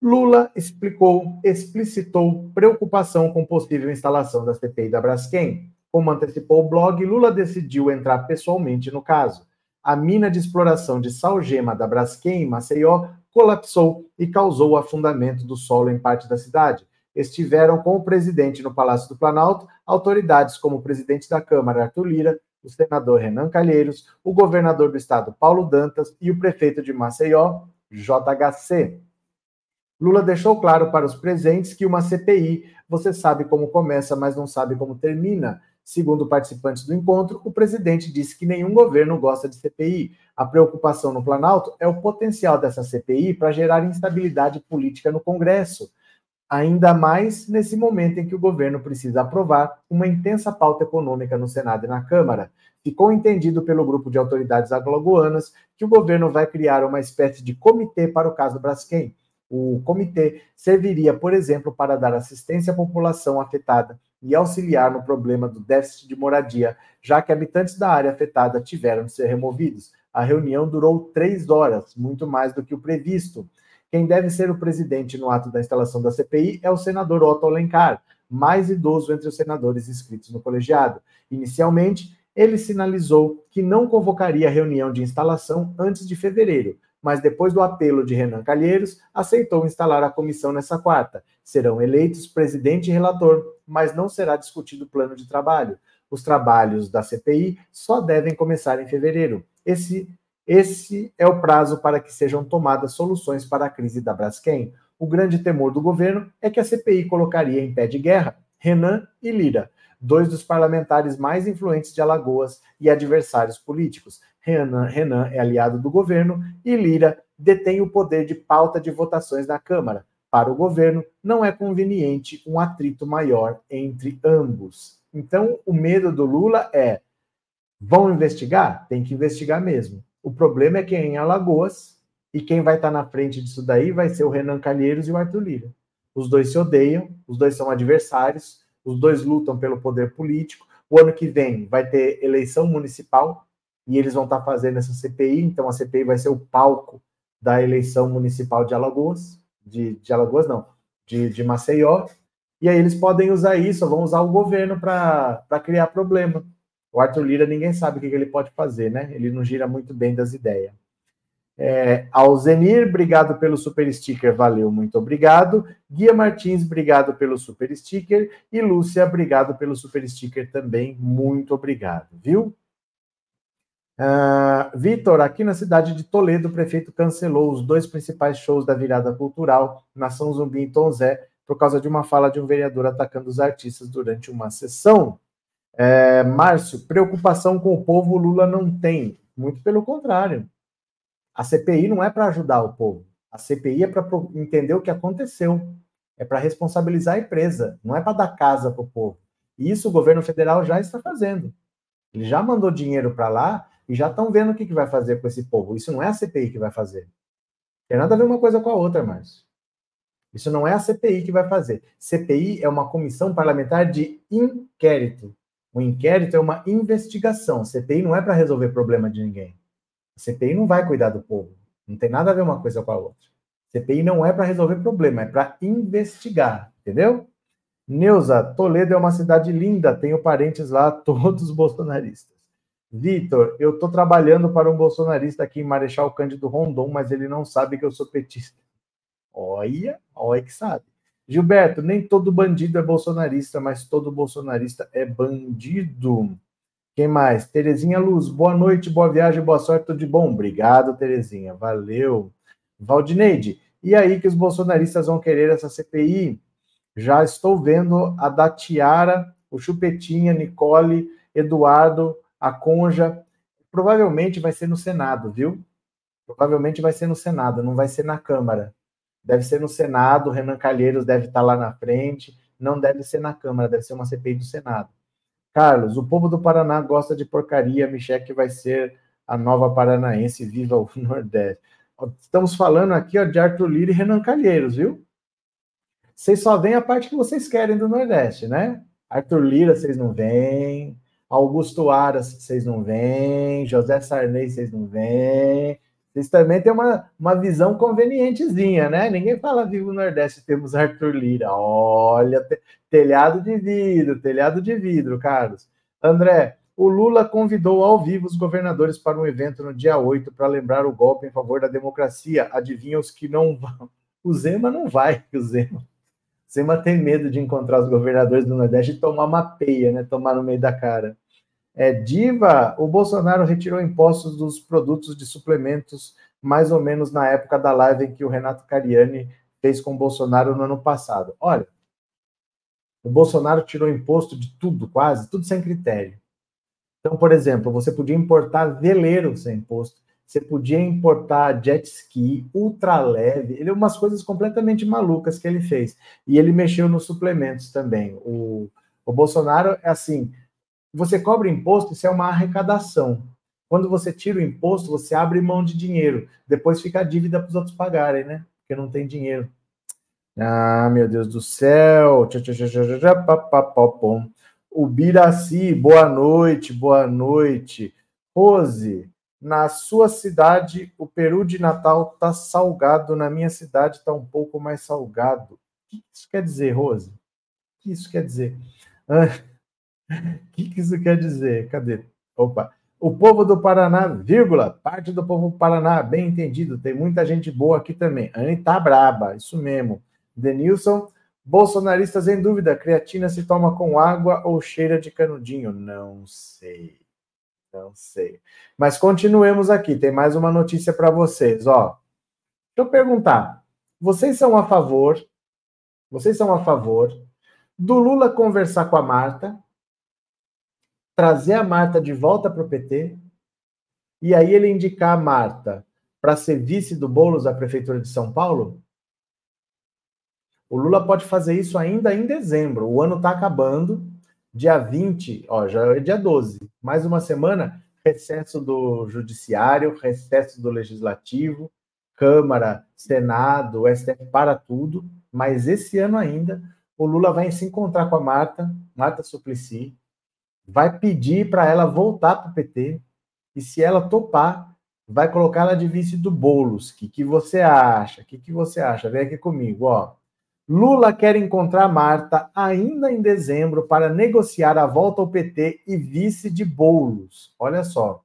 Lula explicou, explicitou preocupação com possível instalação da CPI da Braskem. Como antecipou o blog, Lula decidiu entrar pessoalmente no caso. A mina de exploração de salgema da Braskem, em Maceió, colapsou e causou o afundamento do solo em parte da cidade. Estiveram com o presidente no Palácio do Planalto autoridades como o presidente da Câmara, Arthur Lira, o senador Renan Calheiros, o governador do estado, Paulo Dantas, e o prefeito de Maceió, JHC. Lula deixou claro para os presentes que uma CPI você sabe como começa, mas não sabe como termina. Segundo participantes do encontro, o presidente disse que nenhum governo gosta de CPI. A preocupação no Planalto é o potencial dessa CPI para gerar instabilidade política no Congresso, ainda mais nesse momento em que o governo precisa aprovar uma intensa pauta econômica no Senado e na Câmara. Ficou entendido pelo grupo de autoridades aglogoanas que o governo vai criar uma espécie de comitê para o caso Braskem. O comitê serviria, por exemplo, para dar assistência à população afetada e auxiliar no problema do déficit de moradia, já que habitantes da área afetada tiveram de ser removidos. A reunião durou três horas, muito mais do que o previsto. Quem deve ser o presidente no ato da instalação da CPI é o senador Otto Alencar, mais idoso entre os senadores inscritos no colegiado. Inicialmente, ele sinalizou que não convocaria a reunião de instalação antes de fevereiro, mas depois do apelo de Renan Calheiros, aceitou instalar a comissão nessa quarta. Serão eleitos presidente e relator, mas não será discutido o plano de trabalho. Os trabalhos da CPI só devem começar em fevereiro. Esse, esse é o prazo para que sejam tomadas soluções para a crise da Braskem. O grande temor do governo é que a CPI colocaria em pé de guerra Renan e Lira, dois dos parlamentares mais influentes de Alagoas e adversários políticos. Renan, Renan é aliado do governo e Lira detém o poder de pauta de votações na Câmara. Para o governo, não é conveniente um atrito maior entre ambos. Então, o medo do Lula é: vão investigar? Tem que investigar mesmo. O problema é que é em Alagoas, e quem vai estar na frente disso daí vai ser o Renan Calheiros e o Arthur Lira. Os dois se odeiam, os dois são adversários, os dois lutam pelo poder político. O ano que vem vai ter eleição municipal e eles vão estar fazendo essa CPI, então a CPI vai ser o palco da eleição municipal de Alagoas, de, de Alagoas não, de, de Maceió, e aí eles podem usar isso, vão usar o governo para criar problema. O Arthur Lira, ninguém sabe o que ele pode fazer, né? Ele não gira muito bem das ideias. É, Alzenir, obrigado pelo super sticker, valeu, muito obrigado. Guia Martins, obrigado pelo super sticker. E Lúcia, obrigado pelo super sticker também, muito obrigado, viu? Uh, Vitor, aqui na cidade de Toledo, o prefeito cancelou os dois principais shows da virada cultural, Nação Zumbi e Tom Zé, por causa de uma fala de um vereador atacando os artistas durante uma sessão. É, Márcio, preocupação com o povo Lula não tem. Muito pelo contrário. A CPI não é para ajudar o povo. A CPI é para entender o que aconteceu, é para responsabilizar a empresa, não é para dar casa para o povo. E isso o governo federal já está fazendo. Ele já mandou dinheiro para lá e já estão vendo o que, que vai fazer com esse povo. Isso não é a CPI que vai fazer. Tem nada a ver uma coisa com a outra, Márcio. Isso não é a CPI que vai fazer. CPI é uma comissão parlamentar de inquérito. O inquérito é uma investigação. CPI não é para resolver problema de ninguém. A CPI não vai cuidar do povo. Não tem nada a ver uma coisa com a outra. CPI não é para resolver problema, é para investigar, entendeu? Neuza, Toledo é uma cidade linda, tenho parentes lá, todos bolsonaristas. Vitor, eu estou trabalhando para um bolsonarista aqui em Marechal Cândido Rondon, mas ele não sabe que eu sou petista. Olha, olha que sabe. Gilberto, nem todo bandido é bolsonarista, mas todo bolsonarista é bandido. Quem mais? Terezinha Luz, boa noite, boa viagem, boa sorte, tudo de bom. Obrigado, Terezinha, valeu. Valdineide, e aí que os bolsonaristas vão querer essa CPI? Já estou vendo a da Tiara, o Chupetinha, Nicole, Eduardo, a Conja. Provavelmente vai ser no Senado, viu? Provavelmente vai ser no Senado, não vai ser na Câmara deve ser no Senado, Renan Calheiros deve estar lá na frente, não deve ser na Câmara, deve ser uma CPI do Senado. Carlos, o povo do Paraná gosta de porcaria, Michel que vai ser a nova paranaense, viva o Nordeste. Estamos falando aqui ó, de Arthur Lira e Renan Calheiros, viu? Vocês só veem a parte que vocês querem do Nordeste, né? Arthur Lira, vocês não veem. Augusto Aras, vocês não veem. José Sarney, vocês não veem. Vocês também têm uma, uma visão convenientezinha, né? Ninguém fala vivo Nordeste, temos Arthur Lira. Olha, telhado de vidro, telhado de vidro, Carlos. André, o Lula convidou ao vivo os governadores para um evento no dia 8 para lembrar o golpe em favor da democracia. Adivinha os que não vão? O Zema não vai, o Zema. Zema tem medo de encontrar os governadores do Nordeste e tomar uma peia, né? Tomar no meio da cara. É, Diva, o Bolsonaro retirou impostos dos produtos de suplementos mais ou menos na época da live em que o Renato Cariani fez com o Bolsonaro no ano passado. Olha, o Bolsonaro tirou imposto de tudo, quase, tudo sem critério. Então, por exemplo, você podia importar veleiro sem imposto, você podia importar jet ski, ultra leve, ele umas coisas completamente malucas que ele fez. E ele mexeu nos suplementos também. O, o Bolsonaro é assim, você cobra imposto, isso é uma arrecadação. Quando você tira o imposto, você abre mão de dinheiro. Depois fica a dívida para os outros pagarem, né? Porque não tem dinheiro. Ah, meu Deus do céu. O Biraci, boa noite, boa noite. Rose, na sua cidade, o peru de Natal tá salgado, na minha cidade tá um pouco mais salgado. O que isso quer dizer, Rose? O que isso quer dizer? Ah, o que, que isso quer dizer? Cadê? Opa. O povo do Paraná, vírgula, parte do povo do Paraná, bem entendido, tem muita gente boa aqui também. Anne tá braba, isso mesmo. Denilson, bolsonaristas em dúvida, creatina se toma com água ou cheira de canudinho? Não sei, não sei. Mas continuemos aqui, tem mais uma notícia para vocês, ó. Deixa eu perguntar, vocês são a favor, vocês são a favor do Lula conversar com a Marta trazer a Marta de volta para o PT e aí ele indicar a Marta para ser vice do Boulos da Prefeitura de São Paulo? O Lula pode fazer isso ainda em dezembro. O ano está acabando. Dia 20, ó, já é dia 12. Mais uma semana, recesso do Judiciário, recesso do Legislativo, Câmara, Senado, STF para tudo. Mas esse ano ainda, o Lula vai se encontrar com a Marta, Marta Suplicy, vai pedir para ela voltar para o PT e se ela topar, vai colocar ela de vice do Boulos. O que, que você acha? O que, que você acha? Vem aqui comigo, ó. Lula quer encontrar Marta ainda em dezembro para negociar a volta ao PT e vice de Boulos. Olha só.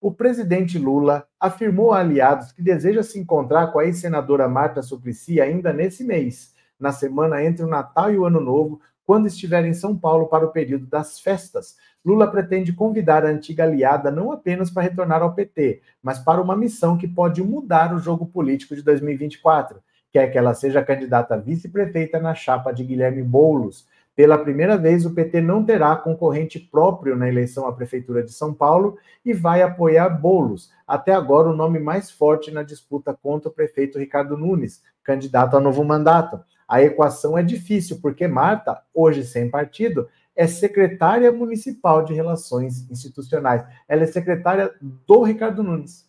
O presidente Lula afirmou a aliados que deseja se encontrar com a ex-senadora Marta Suplicy ainda nesse mês, na semana entre o Natal e o Ano Novo, quando estiver em São Paulo para o período das festas. Lula pretende convidar a antiga aliada não apenas para retornar ao PT, mas para uma missão que pode mudar o jogo político de 2024. Quer que ela seja candidata a vice-prefeita na chapa de Guilherme Boulos. Pela primeira vez, o PT não terá concorrente próprio na eleição à Prefeitura de São Paulo e vai apoiar Bolos, até agora o nome mais forte na disputa contra o prefeito Ricardo Nunes, candidato a novo mandato. A equação é difícil, porque Marta, hoje sem partido, é secretária municipal de Relações Institucionais. Ela é secretária do Ricardo Nunes.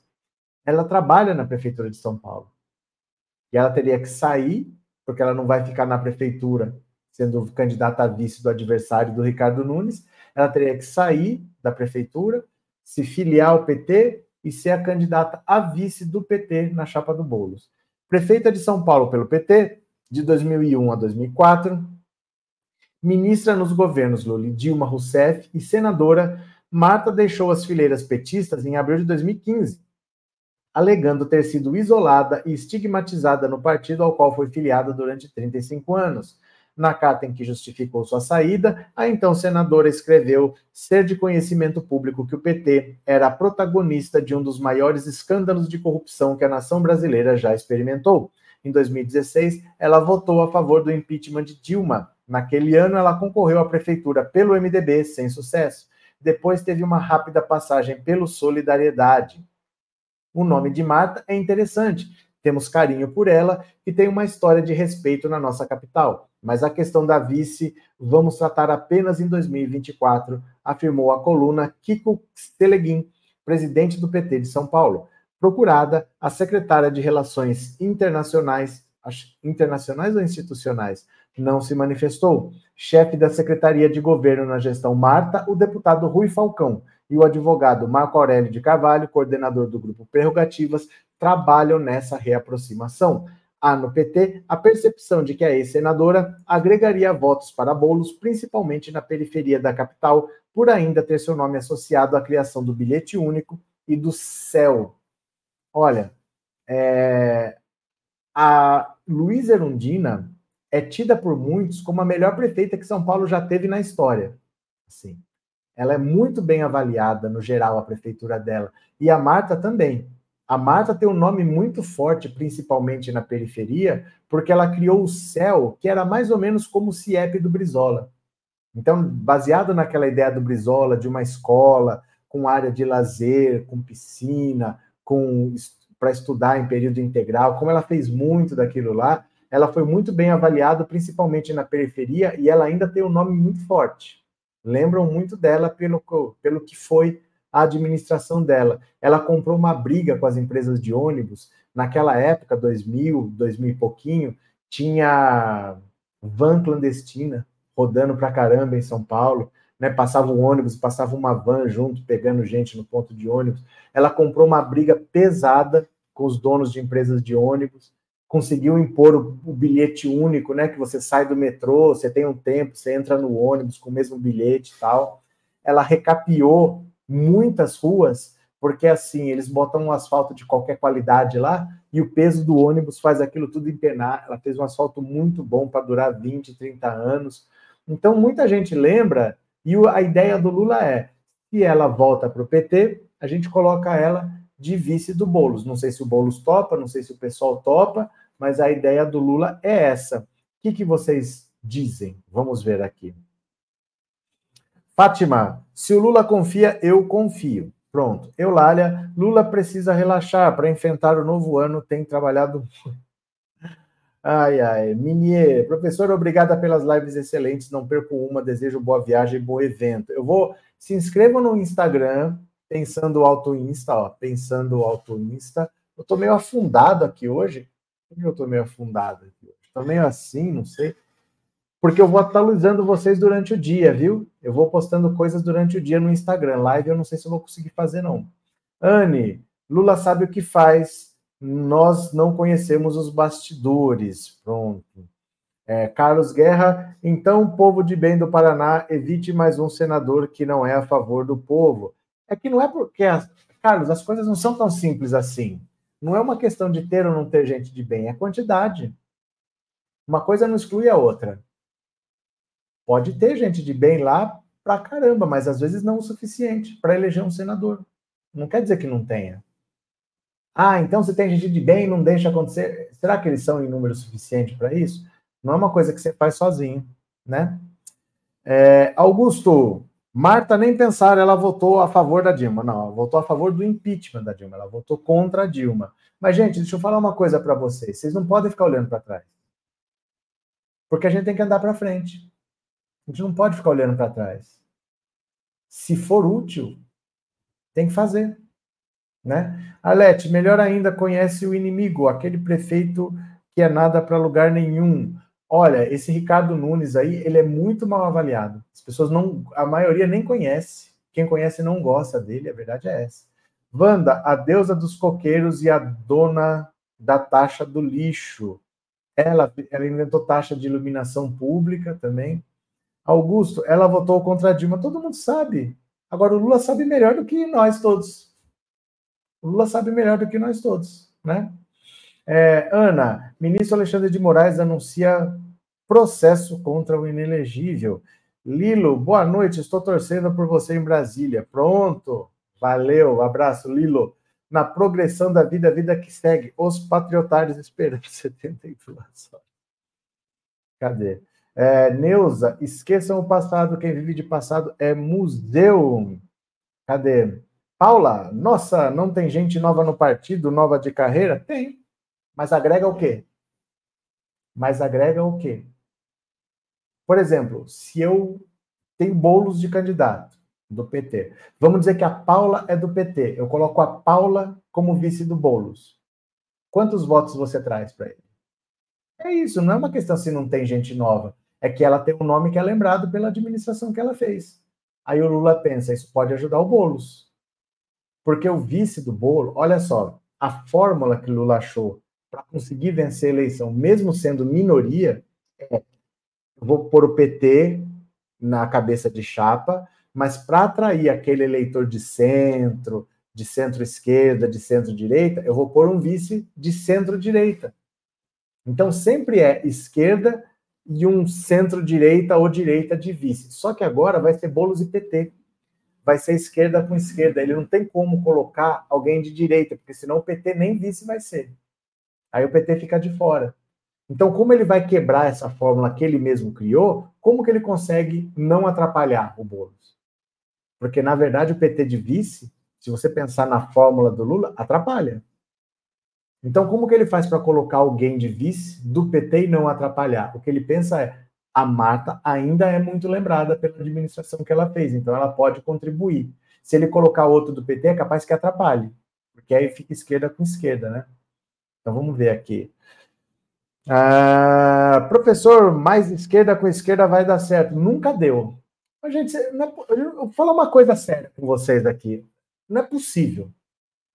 Ela trabalha na Prefeitura de São Paulo. E ela teria que sair, porque ela não vai ficar na prefeitura sendo candidata a vice do adversário do Ricardo Nunes, ela teria que sair da prefeitura, se filiar ao PT e ser a candidata a vice do PT na chapa do Bolos. Prefeita de São Paulo pelo PT, de 2001 a 2004, ministra nos governos Lula Dilma Rousseff e senadora, Marta deixou as fileiras petistas em abril de 2015, alegando ter sido isolada e estigmatizada no partido ao qual foi filiada durante 35 anos. Na carta em que justificou sua saída, a então senadora escreveu ser de conhecimento público que o PT era protagonista de um dos maiores escândalos de corrupção que a nação brasileira já experimentou. Em 2016, ela votou a favor do impeachment de Dilma. Naquele ano, ela concorreu à prefeitura pelo MDB, sem sucesso. Depois teve uma rápida passagem pelo Solidariedade. O nome de Marta é interessante. Temos carinho por ela e tem uma história de respeito na nossa capital. Mas a questão da vice vamos tratar apenas em 2024, afirmou a coluna Kiko Steleguin, presidente do PT de São Paulo. Procurada, a secretária de Relações Internacionais, internacionais ou institucionais, não se manifestou. Chefe da Secretaria de Governo na gestão Marta, o deputado Rui Falcão e o advogado Marco Aurélio de Carvalho, coordenador do grupo Prerrogativas, trabalham nessa reaproximação. Há no PT a percepção de que a ex-senadora agregaria votos para bolos, principalmente na periferia da capital, por ainda ter seu nome associado à criação do bilhete único e do CEL, Olha, é, a Luísa Erundina é tida por muitos como a melhor prefeita que São Paulo já teve na história. Assim, ela é muito bem avaliada no geral a prefeitura dela e a Marta também. A Marta tem um nome muito forte, principalmente na periferia, porque ela criou o CEL, que era mais ou menos como o CIEP do Brizola. Então, baseado naquela ideia do Brizola de uma escola com área de lazer, com piscina, com para estudar em período integral, como ela fez muito daquilo lá, ela foi muito bem avaliada, principalmente na periferia, e ela ainda tem um nome muito forte. Lembram muito dela pelo, pelo que foi a administração dela. Ela comprou uma briga com as empresas de ônibus. Naquela época, 2000, 2000 e pouquinho, tinha van clandestina rodando para caramba em São Paulo né? Passava um ônibus, passava uma van junto, pegando gente no ponto de ônibus. Ela comprou uma briga pesada com os donos de empresas de ônibus, conseguiu impor o, o, bilhete único, né? Que você sai do metrô, você tem um tempo, você entra no ônibus com o mesmo bilhete e tal. Ela recapiou muitas ruas, porque assim, eles botam um asfalto de qualquer qualidade lá e o peso do ônibus faz aquilo tudo empenar. Ela fez um asfalto muito bom para durar 20, 30 anos. Então, muita gente lembra e a ideia do Lula é: se ela volta para o PT, a gente coloca ela de vice do Boulos. Não sei se o Boulos topa, não sei se o pessoal topa, mas a ideia do Lula é essa. O que, que vocês dizem? Vamos ver aqui. Fátima, se o Lula confia, eu confio. Pronto. Eulália, Lula precisa relaxar para enfrentar o novo ano, tem trabalhado muito. Ai, ai. Minier, professor, obrigada pelas lives excelentes. Não perco uma. Desejo boa viagem, bom evento. Eu vou. Se inscreva no Instagram, pensando alto Insta, ó. Pensando alto Insta. Eu tô meio afundado aqui hoje. Por que eu tô meio afundado aqui hoje? Tô meio assim, não sei. Porque eu vou atualizando vocês durante o dia, viu? Eu vou postando coisas durante o dia no Instagram. Live eu não sei se eu vou conseguir fazer, não. Anne, Lula sabe o que faz nós não conhecemos os bastidores. Pronto. É, Carlos Guerra, então, povo de bem do Paraná, evite mais um senador que não é a favor do povo. É que não é porque, as... Carlos, as coisas não são tão simples assim. Não é uma questão de ter ou não ter gente de bem, é quantidade. Uma coisa não exclui a outra. Pode ter gente de bem lá pra caramba, mas às vezes não o suficiente para eleger um senador. Não quer dizer que não tenha. Ah, então se tem gente de bem, não deixa acontecer. Será que eles são em número suficiente para isso? Não é uma coisa que você faz sozinho, né? É, Augusto, Marta nem pensar, ela votou a favor da Dilma. Não, ela votou a favor do impeachment da Dilma, ela votou contra a Dilma. Mas, gente, deixa eu falar uma coisa para vocês. Vocês não podem ficar olhando para trás. Porque a gente tem que andar para frente. A gente não pode ficar olhando para trás. Se for útil, tem que fazer. Né? Alete, melhor ainda, conhece o inimigo, aquele prefeito que é nada para lugar nenhum. Olha, esse Ricardo Nunes aí, ele é muito mal avaliado. As pessoas não, a maioria nem conhece. Quem conhece não gosta dele, a verdade é essa. Wanda, a deusa dos coqueiros e a dona da taxa do lixo. Ela, ela inventou taxa de iluminação pública também. Augusto, ela votou contra a Dilma. Todo mundo sabe. Agora, o Lula sabe melhor do que nós todos. Lula sabe melhor do que nós todos, né? É, Ana, ministro Alexandre de Moraes anuncia processo contra o inelegível. Lilo, boa noite, estou torcendo por você em Brasília. Pronto, valeu, abraço, Lilo. Na progressão da vida, a vida que segue, os patriotários esperando 72 horas. Cadê? É, Neuza, esqueçam o passado, quem vive de passado é museu. Cadê? Paula, nossa, não tem gente nova no partido, nova de carreira? Tem. Mas agrega o quê? Mas agrega o quê? Por exemplo, se eu tenho bolos de candidato do PT, vamos dizer que a Paula é do PT, eu coloco a Paula como vice do Bolos. Quantos votos você traz para ele? É isso, não é uma questão se não tem gente nova, é que ela tem um nome que é lembrado pela administração que ela fez. Aí o Lula pensa, isso pode ajudar o Bolos. Porque o vice do Bolo, olha só, a fórmula que Lula achou para conseguir vencer a eleição, mesmo sendo minoria, é vou pôr o PT na cabeça de chapa, mas para atrair aquele eleitor de centro, de centro-esquerda, de centro-direita, eu vou pôr um vice de centro-direita. Então sempre é esquerda e um centro-direita ou direita de vice. Só que agora vai ser bolos e PT. Vai ser esquerda com esquerda. Ele não tem como colocar alguém de direita, porque senão o PT nem vice vai ser. Aí o PT fica de fora. Então, como ele vai quebrar essa fórmula que ele mesmo criou, como que ele consegue não atrapalhar o Boulos? Porque, na verdade, o PT de vice, se você pensar na fórmula do Lula, atrapalha. Então, como que ele faz para colocar alguém de vice do PT e não atrapalhar? O que ele pensa é, a Marta ainda é muito lembrada pela administração que ela fez, então ela pode contribuir. Se ele colocar outro do PT, é capaz que atrapalhe, porque aí fica esquerda com esquerda, né? Então vamos ver aqui. Ah, professor, mais esquerda com esquerda vai dar certo. Nunca deu. Mas, gente, é, eu vou falar uma coisa séria com vocês aqui. Não é possível.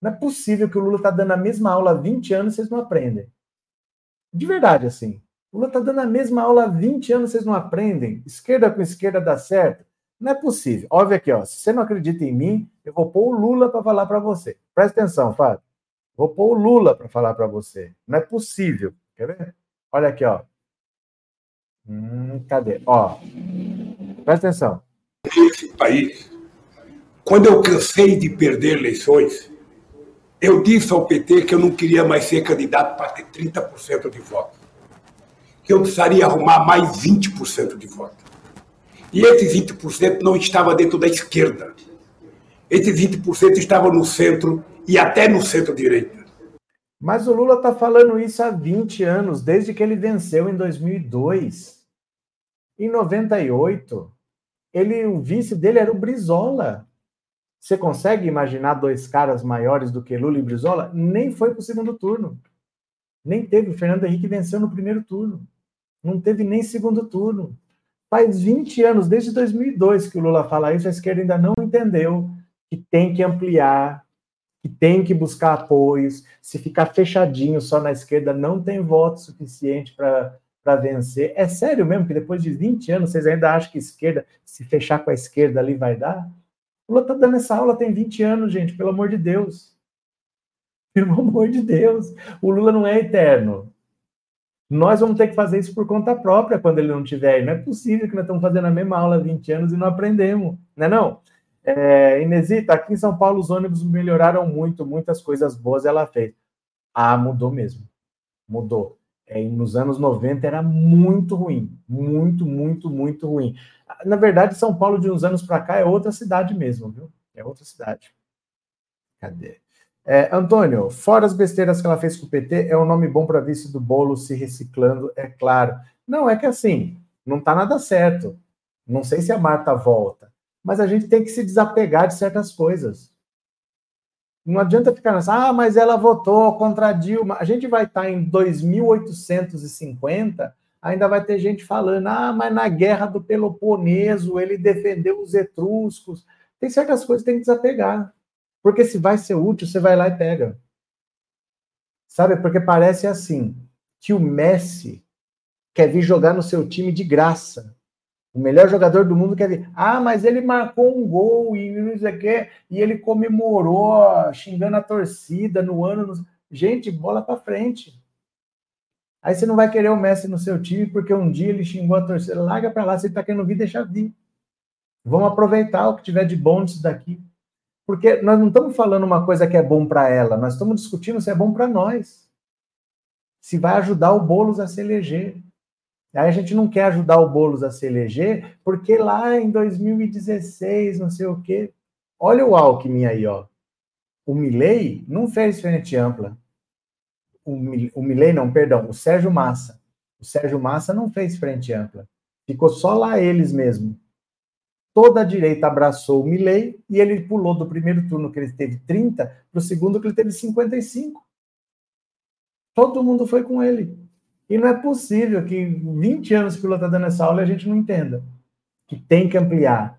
Não é possível que o Lula está dando a mesma aula há 20 anos e vocês não aprendem. De verdade, assim. Lula está dando a mesma aula há 20 anos vocês não aprendem. Esquerda com esquerda dá certo. Não é possível. Óbvio aqui, ó. Se você não acredita em mim, eu vou pôr o Lula para falar para você. Presta atenção, Fábio. Vou pôr o Lula para falar para você. Não é possível. Quer ver? Olha aqui, ó. Hum, cadê? Ó. Presta atenção. Esse país, quando eu cansei de perder eleições, eu disse ao PT que eu não queria mais ser candidato para ter 30% de voto. Eu precisaria arrumar mais 20% de voto. E esse 20% não estava dentro da esquerda. Esse 20% estava no centro e até no centro-direita. Mas o Lula está falando isso há 20 anos, desde que ele venceu em 2002. Em 98, ele, o vice dele era o Brizola. Você consegue imaginar dois caras maiores do que Lula e Brizola? Nem foi para o segundo turno. Nem teve. O Fernando Henrique venceu no primeiro turno. Não teve nem segundo turno. Faz 20 anos, desde 2002, que o Lula fala isso, a esquerda ainda não entendeu que tem que ampliar que tem que buscar apoios. Se ficar fechadinho só na esquerda, não tem voto suficiente para vencer. É sério mesmo que depois de 20 anos vocês ainda acham que esquerda, se fechar com a esquerda ali, vai dar? O Lula está dando essa aula tem 20 anos, gente, pelo amor de Deus. Pelo amor de Deus. O Lula não é eterno. Nós vamos ter que fazer isso por conta própria quando ele não tiver. Não é possível que nós estamos fazendo a mesma aula há 20 anos e não aprendemos. Não é não? É, Inesita, aqui em São Paulo os ônibus melhoraram muito, muitas coisas boas ela fez. Ah, mudou mesmo. Mudou. É, nos anos 90 era muito ruim, muito, muito, muito ruim. Na verdade, São Paulo de uns anos para cá é outra cidade mesmo, viu? É outra cidade. Cadê? É, Antônio, fora as besteiras que ela fez com o PT, é um nome bom para vice do bolo se reciclando, é claro. Não, é que assim, não está nada certo. Não sei se a Marta volta, mas a gente tem que se desapegar de certas coisas. Não adianta ficar nessa, ah, mas ela votou contra a Dilma. A gente vai estar em 2850, ainda vai ter gente falando, ah, mas na guerra do Peloponeso ele defendeu os etruscos. Tem certas coisas que tem que desapegar. Porque se vai ser útil, você vai lá e pega. Sabe? Porque parece assim que o Messi quer vir jogar no seu time de graça. O melhor jogador do mundo quer vir. Ah, mas ele marcou um gol e não sei o quê, e ele comemorou xingando a torcida no ano. Gente, bola para frente. Aí você não vai querer o Messi no seu time porque um dia ele xingou a torcida. Larga para lá, se ele tá querendo vir, deixa vir. Vamos aproveitar o que tiver de bom disso daqui. Porque nós não estamos falando uma coisa que é bom para ela, nós estamos discutindo se é bom para nós. Se vai ajudar o Boulos a se eleger. Aí a gente não quer ajudar o Boulos a se eleger, porque lá em 2016, não sei o quê. Olha o Alckmin aí, ó. O Milley não fez frente ampla. O, Milley, não, perdão, o Sérgio Massa. O Sérgio Massa não fez frente ampla. Ficou só lá eles mesmo. Toda a direita abraçou o Milley e ele pulou do primeiro turno que ele teve 30 para o segundo que ele teve 55. Todo mundo foi com ele. E não é possível que 20 anos que o Lula está dando essa aula e a gente não entenda. Que tem que ampliar,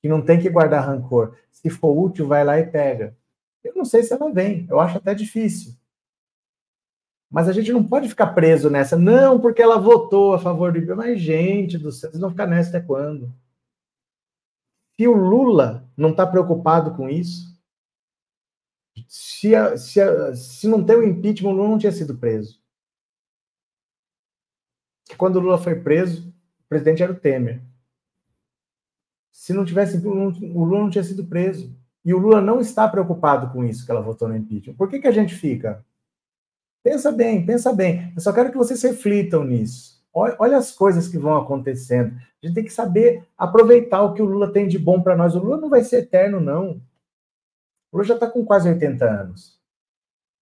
que não tem que guardar rancor. Se for útil, vai lá e pega. Eu não sei se ela vem, eu acho até difícil. Mas a gente não pode ficar preso nessa. Não, porque ela votou a favor do Mas, gente do céu, vocês vão ficar nessa até quando? Se o Lula não está preocupado com isso, se, a, se, a, se não tem o impeachment, o Lula não tinha sido preso que quando o Lula foi preso, o presidente era o Temer. Se não tivesse, o Lula não tinha sido preso. E o Lula não está preocupado com isso que ela votou no impeachment. Por que, que a gente fica? Pensa bem, pensa bem. Eu só quero que vocês reflitam nisso. Olha as coisas que vão acontecendo. A gente tem que saber aproveitar o que o Lula tem de bom para nós. O Lula não vai ser eterno, não. O Lula já está com quase 80 anos.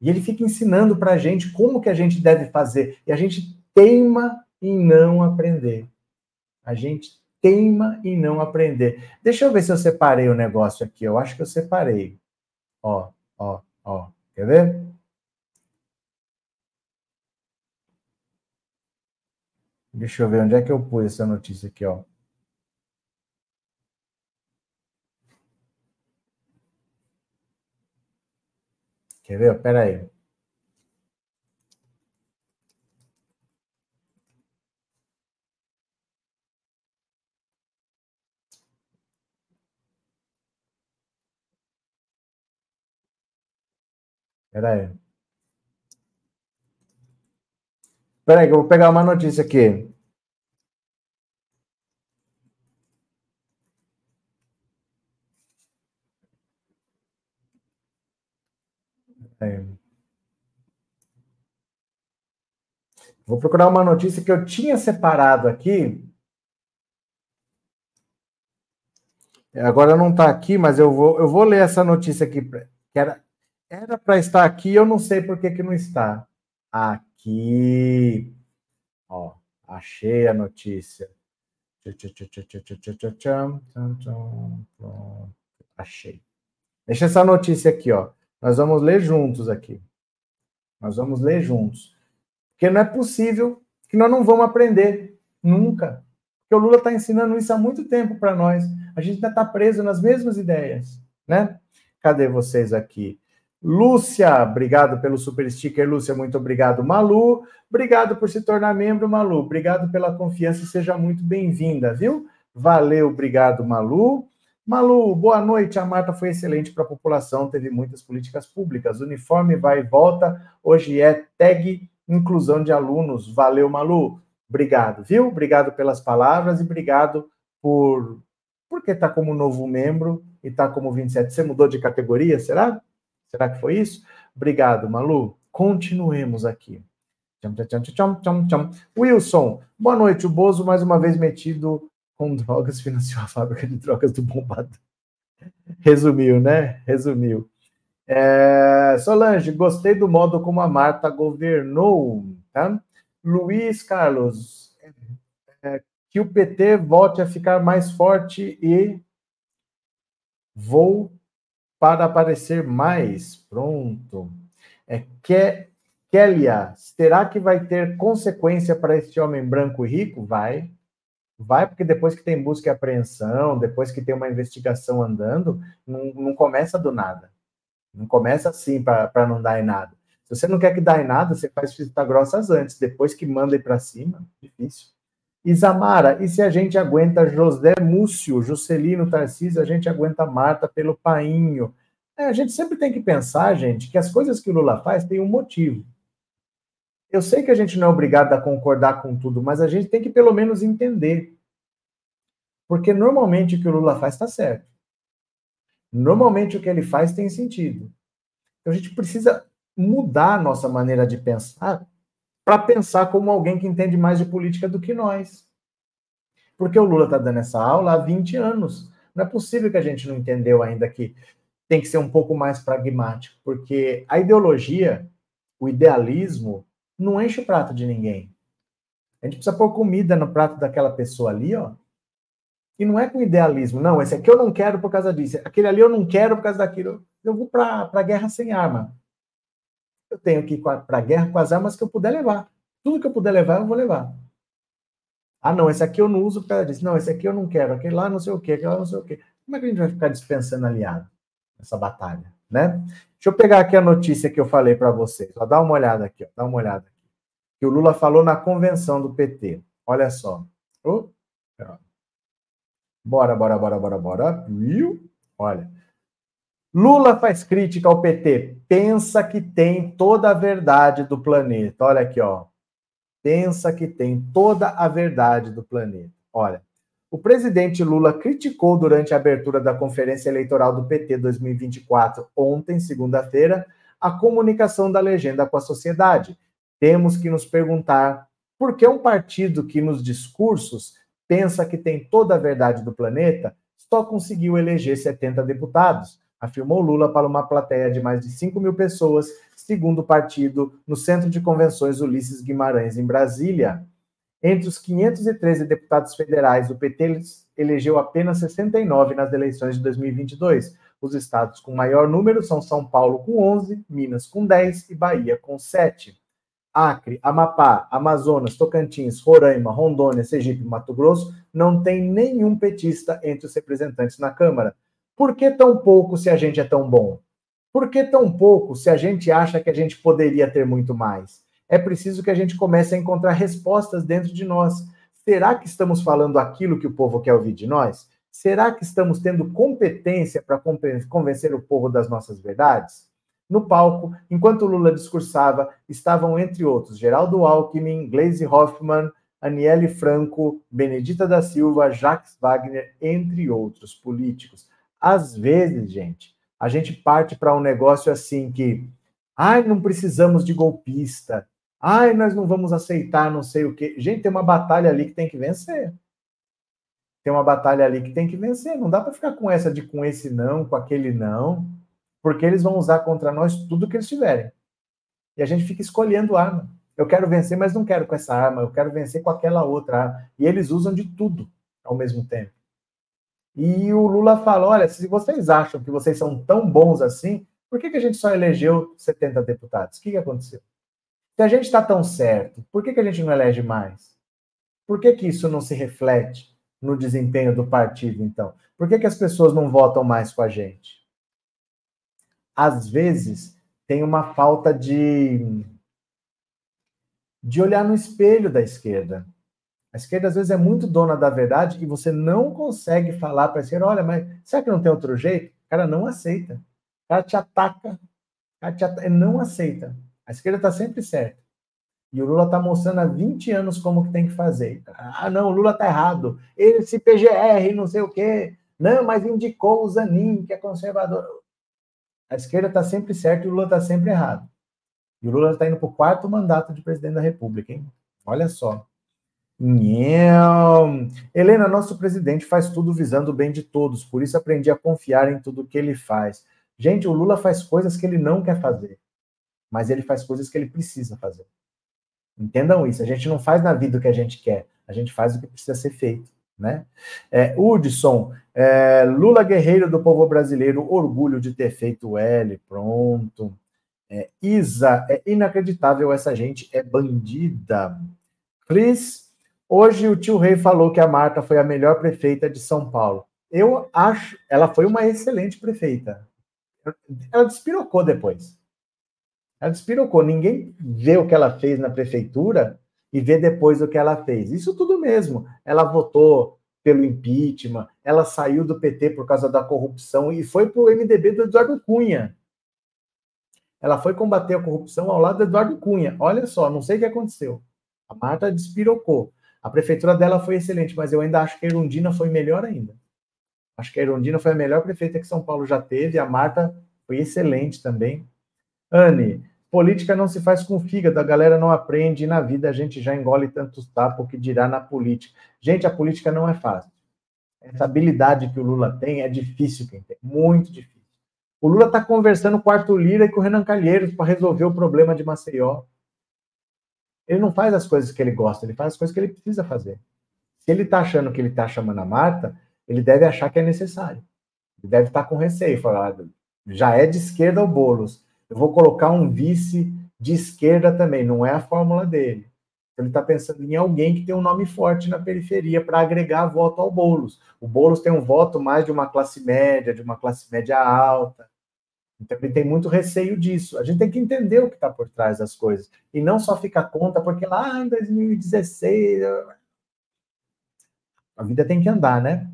E ele fica ensinando para a gente como que a gente deve fazer. E a gente teima em não aprender. A gente teima em não aprender. Deixa eu ver se eu separei o negócio aqui. Eu acho que eu separei. Ó, ó, ó. Quer ver? Deixa eu ver onde é que eu pus essa notícia aqui, ó. Quer ver? Pera aí. Pera aí. Pera aí, que eu vou pegar uma notícia aqui. Vou procurar uma notícia que eu tinha separado aqui. Agora não está aqui, mas eu vou, eu vou ler essa notícia aqui, que era, era para estar aqui, eu não sei por que, que não está. Aqui. Ó, achei a notícia. Achei. Deixa essa notícia aqui, ó. Nós vamos ler juntos aqui. Nós vamos ler juntos. Porque não é possível que nós não vamos aprender. Nunca. Porque o Lula está ensinando isso há muito tempo para nós. A gente ainda está preso nas mesmas ideias, né? Cadê vocês aqui? Lúcia, obrigado pelo super sticker, Lúcia, muito obrigado. Malu, obrigado por se tornar membro, Malu. Obrigado pela confiança, seja muito bem-vinda, viu? Valeu, obrigado, Malu. Malu, boa noite. A Marta foi excelente para a população, teve muitas políticas públicas. Uniforme vai e volta. Hoje é tag inclusão de alunos. Valeu, Malu. Obrigado, viu? Obrigado pelas palavras e obrigado por porque está como novo membro e está como 27. Você mudou de categoria, será? Será que foi isso? Obrigado, Malu. Continuemos aqui. Tcham, tcham, tcham, tcham, tcham. Wilson, boa noite. O Bozo, mais uma vez metido com drogas, financiou a fábrica de drogas do Bombado. Resumiu, né? Resumiu. É, Solange, gostei do modo como a Marta governou. Tá? Luiz Carlos, é, que o PT volte a ficar mais forte e vou para aparecer mais. Pronto. É que Kélia, será que vai ter consequência para este homem branco e rico? Vai. Vai, porque depois que tem busca e apreensão, depois que tem uma investigação andando, não, não começa do nada. Não começa assim para não dar em nada. Se você não quer que dá em nada, você faz vistas grossas antes. Depois que manda ir para cima, difícil. Isamara, e se a gente aguenta José Múcio, Juscelino Tarcísio, a gente aguenta Marta pelo painho. É, a gente sempre tem que pensar, gente, que as coisas que o Lula faz têm um motivo. Eu sei que a gente não é obrigado a concordar com tudo, mas a gente tem que pelo menos entender. Porque normalmente o que o Lula faz está certo. Normalmente o que ele faz tem sentido. Então a gente precisa mudar a nossa maneira de pensar para pensar como alguém que entende mais de política do que nós. Porque o Lula está dando essa aula há 20 anos. Não é possível que a gente não entendeu ainda que tem que ser um pouco mais pragmático, porque a ideologia, o idealismo, não enche o prato de ninguém. A gente precisa pôr comida no prato daquela pessoa ali, ó. E não é com idealismo, não. Esse aqui eu não quero por causa disso. Aquele ali eu não quero por causa daquilo. Eu vou para a guerra sem arma. Eu tenho que ir para a guerra com as armas que eu puder levar. Tudo que eu puder levar, eu vou levar. Ah, não, esse aqui eu não uso por causa disso. Não, esse aqui eu não quero. Aquele lá não sei o quê, aquele lá não sei o quê. Como é que a gente vai ficar dispensando aliado nessa batalha, né? Deixa eu pegar aqui a notícia que eu falei para vocês. Dá uma olhada aqui, ó, dá uma olhada. Que o Lula falou na convenção do PT. Olha só. Oh, bora, bora, bora, bora, bora. Olha. Lula faz crítica ao PT. Pensa que tem toda a verdade do planeta. Olha aqui, ó. Pensa que tem toda a verdade do planeta. Olha. O presidente Lula criticou durante a abertura da Conferência Eleitoral do PT 2024, ontem, segunda-feira, a comunicação da legenda com a sociedade. Temos que nos perguntar por que um partido que nos discursos pensa que tem toda a verdade do planeta só conseguiu eleger 70 deputados, afirmou Lula para uma plateia de mais de 5 mil pessoas, segundo o partido, no Centro de Convenções Ulisses Guimarães, em Brasília. Entre os 513 deputados federais, o PT elegeu apenas 69 nas eleições de 2022. Os estados com maior número são São Paulo com 11, Minas com 10 e Bahia com 7. Acre, Amapá, Amazonas, Tocantins, Roraima, Rondônia, Sergipe Mato Grosso não tem nenhum petista entre os representantes na Câmara. Por que tão pouco se a gente é tão bom? Por que tão pouco se a gente acha que a gente poderia ter muito mais? é preciso que a gente comece a encontrar respostas dentro de nós. Será que estamos falando aquilo que o povo quer ouvir de nós? Será que estamos tendo competência para convencer o povo das nossas verdades? No palco, enquanto Lula discursava, estavam, entre outros, Geraldo Alckmin, Gleisi Hoffmann, Aniele Franco, Benedita da Silva, Jacques Wagner, entre outros políticos. Às vezes, gente, a gente parte para um negócio assim que, ai, não precisamos de golpista, Ai, nós não vamos aceitar não sei o quê. Gente, tem uma batalha ali que tem que vencer. Tem uma batalha ali que tem que vencer. Não dá para ficar com essa de com esse não, com aquele não, porque eles vão usar contra nós tudo que eles tiverem. E a gente fica escolhendo arma. Eu quero vencer, mas não quero com essa arma. Eu quero vencer com aquela outra arma. E eles usam de tudo ao mesmo tempo. E o Lula fala: olha, se vocês acham que vocês são tão bons assim, por que, que a gente só elegeu 70 deputados? O que, que aconteceu? Se a gente está tão certo, por que, que a gente não elege mais? Por que, que isso não se reflete no desempenho do partido, então? Por que, que as pessoas não votam mais com a gente? Às vezes, tem uma falta de, de olhar no espelho da esquerda. A esquerda, às vezes, é muito dona da verdade e você não consegue falar para a esquerda: olha, mas será que não tem outro jeito? O cara não aceita. O cara te ataca. O cara te ataca, não aceita. A esquerda está sempre certa. E o Lula está mostrando há 20 anos como que tem que fazer. Ah, não, o Lula está errado. Esse PGR, não sei o quê. Não, mas indicou o Zanin, que é conservador. A esquerda está sempre certa e o Lula está sempre errado. E o Lula está indo para o quarto mandato de presidente da República, hein? Olha só. Nham. Helena, nosso presidente faz tudo visando o bem de todos, por isso aprendi a confiar em tudo que ele faz. Gente, o Lula faz coisas que ele não quer fazer, mas ele faz coisas que ele precisa fazer. Entendam isso. A gente não faz na vida o que a gente quer, a gente faz o que precisa ser feito. Né? É, Hudson, é, Lula guerreiro do povo brasileiro, orgulho de ter feito o L, pronto. É, Isa, é inacreditável, essa gente é bandida. Cris, hoje o tio Rei falou que a Marta foi a melhor prefeita de São Paulo. Eu acho, ela foi uma excelente prefeita. Ela despirocou depois. Ela despirocou. Ninguém vê o que ela fez na prefeitura e vê depois o que ela fez. Isso tudo mesmo. Ela votou pelo impeachment, ela saiu do PT por causa da corrupção e foi para o MDB do Eduardo Cunha. Ela foi combater a corrupção ao lado do Eduardo Cunha. Olha só, não sei o que aconteceu. A Marta despirocou. A prefeitura dela foi excelente, mas eu ainda acho que a Erundina foi melhor ainda. Acho que a Erundina foi a melhor prefeita que São Paulo já teve. A Marta foi excelente também. Anne, política não se faz com fígado, a galera não aprende e na vida a gente já engole tantos tapos que dirá na política. Gente, a política não é fácil. Essa habilidade que o Lula tem é difícil quem tem, muito difícil. O Lula está conversando com o Arthur Lira e com o Renan Calheiros para resolver o problema de Maceió. Ele não faz as coisas que ele gosta, ele faz as coisas que ele precisa fazer. Se ele está achando que ele está chamando a Marta, ele deve achar que é necessário. Ele deve estar tá com receio, falar, ah, já é de esquerda o Boulos eu vou colocar um vice de esquerda também, não é a fórmula dele. Ele está pensando em alguém que tem um nome forte na periferia para agregar voto ao Boulos. O Boulos tem um voto mais de uma classe média, de uma classe média alta. Então ele tem muito receio disso. A gente tem que entender o que está por trás das coisas. E não só ficar conta, porque lá em 2016. A vida tem que andar, né?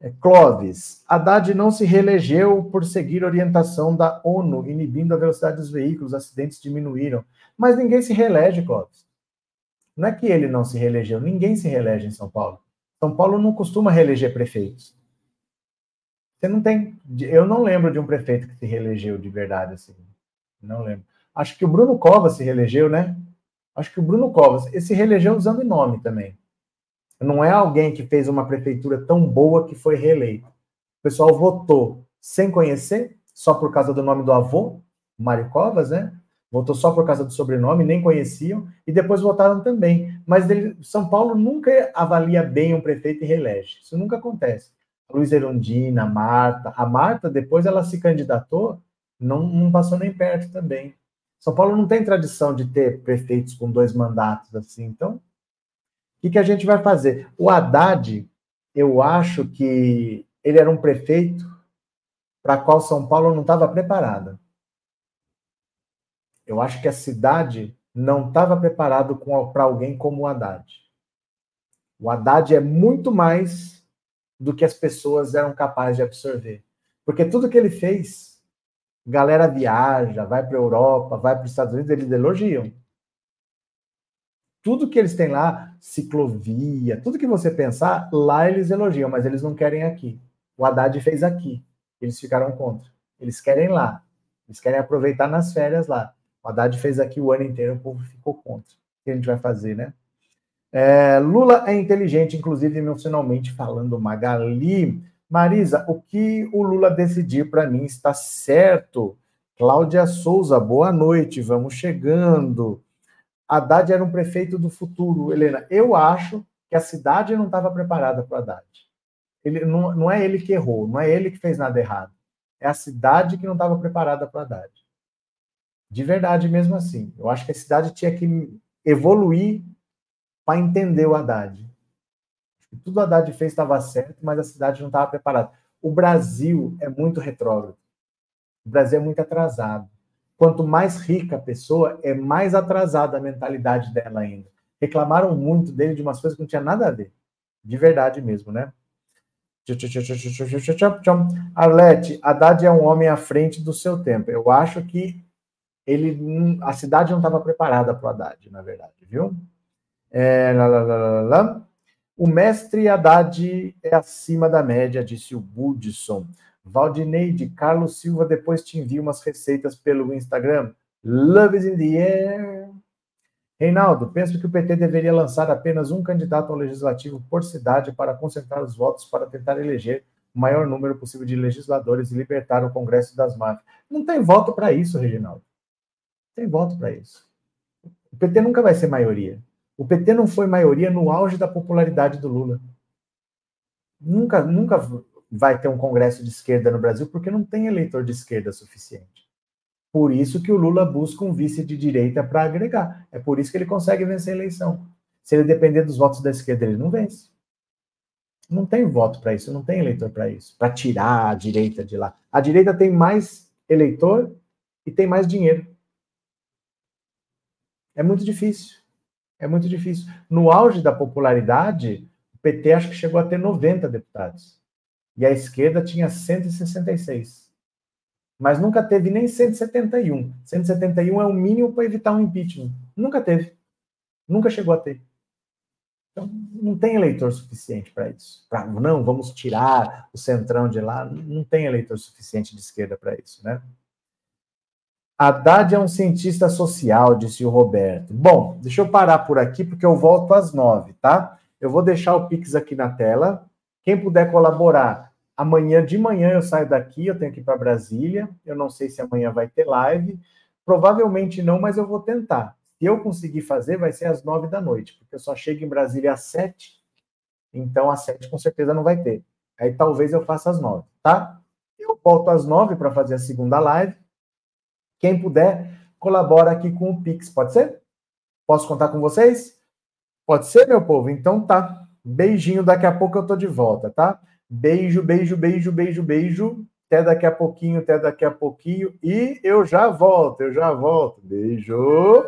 É, Clóvis, Haddad não se reelegeu por seguir orientação da ONU, inibindo a velocidade dos veículos, acidentes diminuíram. Mas ninguém se reelege, Clóvis. Não é que ele não se reelegeu, ninguém se reelege em São Paulo. São Paulo não costuma reeleger prefeitos. Você não tem. Eu não lembro de um prefeito que se reelegeu de verdade assim. Não lembro. Acho que o Bruno Covas se reelegeu, né? Acho que o Bruno Covas. Ele se reelegeu usando nome também. Não é alguém que fez uma prefeitura tão boa que foi reeleito. O pessoal votou sem conhecer, só por causa do nome do avô, Mário Covas, né? Votou só por causa do sobrenome, nem conheciam, e depois votaram também. Mas ele, São Paulo nunca avalia bem um prefeito e reelege. Isso nunca acontece. Luiz Erundina, Marta. A Marta, depois ela se candidatou, não, não passou nem perto também. São Paulo não tem tradição de ter prefeitos com dois mandatos assim. Então, que, que a gente vai fazer? O Haddad, eu acho que ele era um prefeito para qual São Paulo não estava preparada. Eu acho que a cidade não estava preparada para alguém como o Haddad. O Haddad é muito mais do que as pessoas eram capazes de absorver. Porque tudo que ele fez, galera viaja, vai para a Europa, vai para os Estados Unidos, eles elogiam tudo que eles têm lá, ciclovia, tudo que você pensar, lá eles elogiam, mas eles não querem aqui. O Haddad fez aqui, eles ficaram contra. Eles querem lá, eles querem aproveitar nas férias lá. O Haddad fez aqui o ano inteiro, o povo ficou contra. O que a gente vai fazer, né? É, Lula é inteligente, inclusive emocionalmente falando, Magali. Marisa, o que o Lula decidir para mim está certo. Cláudia Souza, boa noite, vamos chegando. Haddad era um prefeito do futuro, Helena. Eu acho que a cidade não estava preparada para o Haddad. Ele, não, não é ele que errou, não é ele que fez nada errado. É a cidade que não estava preparada para o Haddad. De verdade, mesmo assim. Eu acho que a cidade tinha que evoluir para entender o Haddad. Tudo o Haddad fez estava certo, mas a cidade não estava preparada. O Brasil é muito retrógrado. O Brasil é muito atrasado. Quanto mais rica a pessoa, é mais atrasada a mentalidade dela ainda. Reclamaram muito dele de umas coisas que não tinha nada a ver. De verdade mesmo, né? Arlete, Haddad é um homem à frente do seu tempo. Eu acho que ele, a cidade não estava preparada para o Haddad, na verdade, viu? É, lá, lá, lá, O mestre Haddad é acima da média, disse o Budson. Valdineide, Carlos Silva depois te envia umas receitas pelo Instagram. Love is in the air. Reinaldo, penso que o PT deveria lançar apenas um candidato ao legislativo por cidade para concentrar os votos para tentar eleger o maior número possível de legisladores e libertar o Congresso das máfias. Não tem voto para isso, Reginaldo. Não tem voto para isso. O PT nunca vai ser maioria. O PT não foi maioria no auge da popularidade do Lula. Nunca, nunca vai ter um congresso de esquerda no Brasil porque não tem eleitor de esquerda suficiente. Por isso que o Lula busca um vice de direita para agregar. É por isso que ele consegue vencer a eleição. Se ele depender dos votos da esquerda, ele não vence. Não tem voto para isso, não tem eleitor para isso, para tirar a direita de lá. A direita tem mais eleitor e tem mais dinheiro. É muito difícil. É muito difícil. No auge da popularidade, o PT acho que chegou a ter 90 deputados. E a esquerda tinha 166. Mas nunca teve nem 171. 171 é o mínimo para evitar um impeachment. Nunca teve. Nunca chegou a ter. Então, não tem eleitor suficiente para isso. Pra, não, vamos tirar o centrão de lá. Não tem eleitor suficiente de esquerda para isso, né? Haddad é um cientista social, disse o Roberto. Bom, deixa eu parar por aqui, porque eu volto às nove, tá? Eu vou deixar o Pix aqui na tela. Quem puder colaborar, amanhã de manhã eu saio daqui, eu tenho que ir para Brasília. Eu não sei se amanhã vai ter live. Provavelmente não, mas eu vou tentar. Se eu conseguir fazer, vai ser às nove da noite, porque eu só chego em Brasília às sete. Então, às sete com certeza não vai ter. Aí talvez eu faça às nove, tá? Eu volto às nove para fazer a segunda live. Quem puder, colabora aqui com o Pix, pode ser? Posso contar com vocês? Pode ser, meu povo? Então tá. Beijinho, daqui a pouco eu tô de volta, tá? Beijo, beijo, beijo, beijo, beijo. Até daqui a pouquinho, até daqui a pouquinho. E eu já volto, eu já volto. Beijo.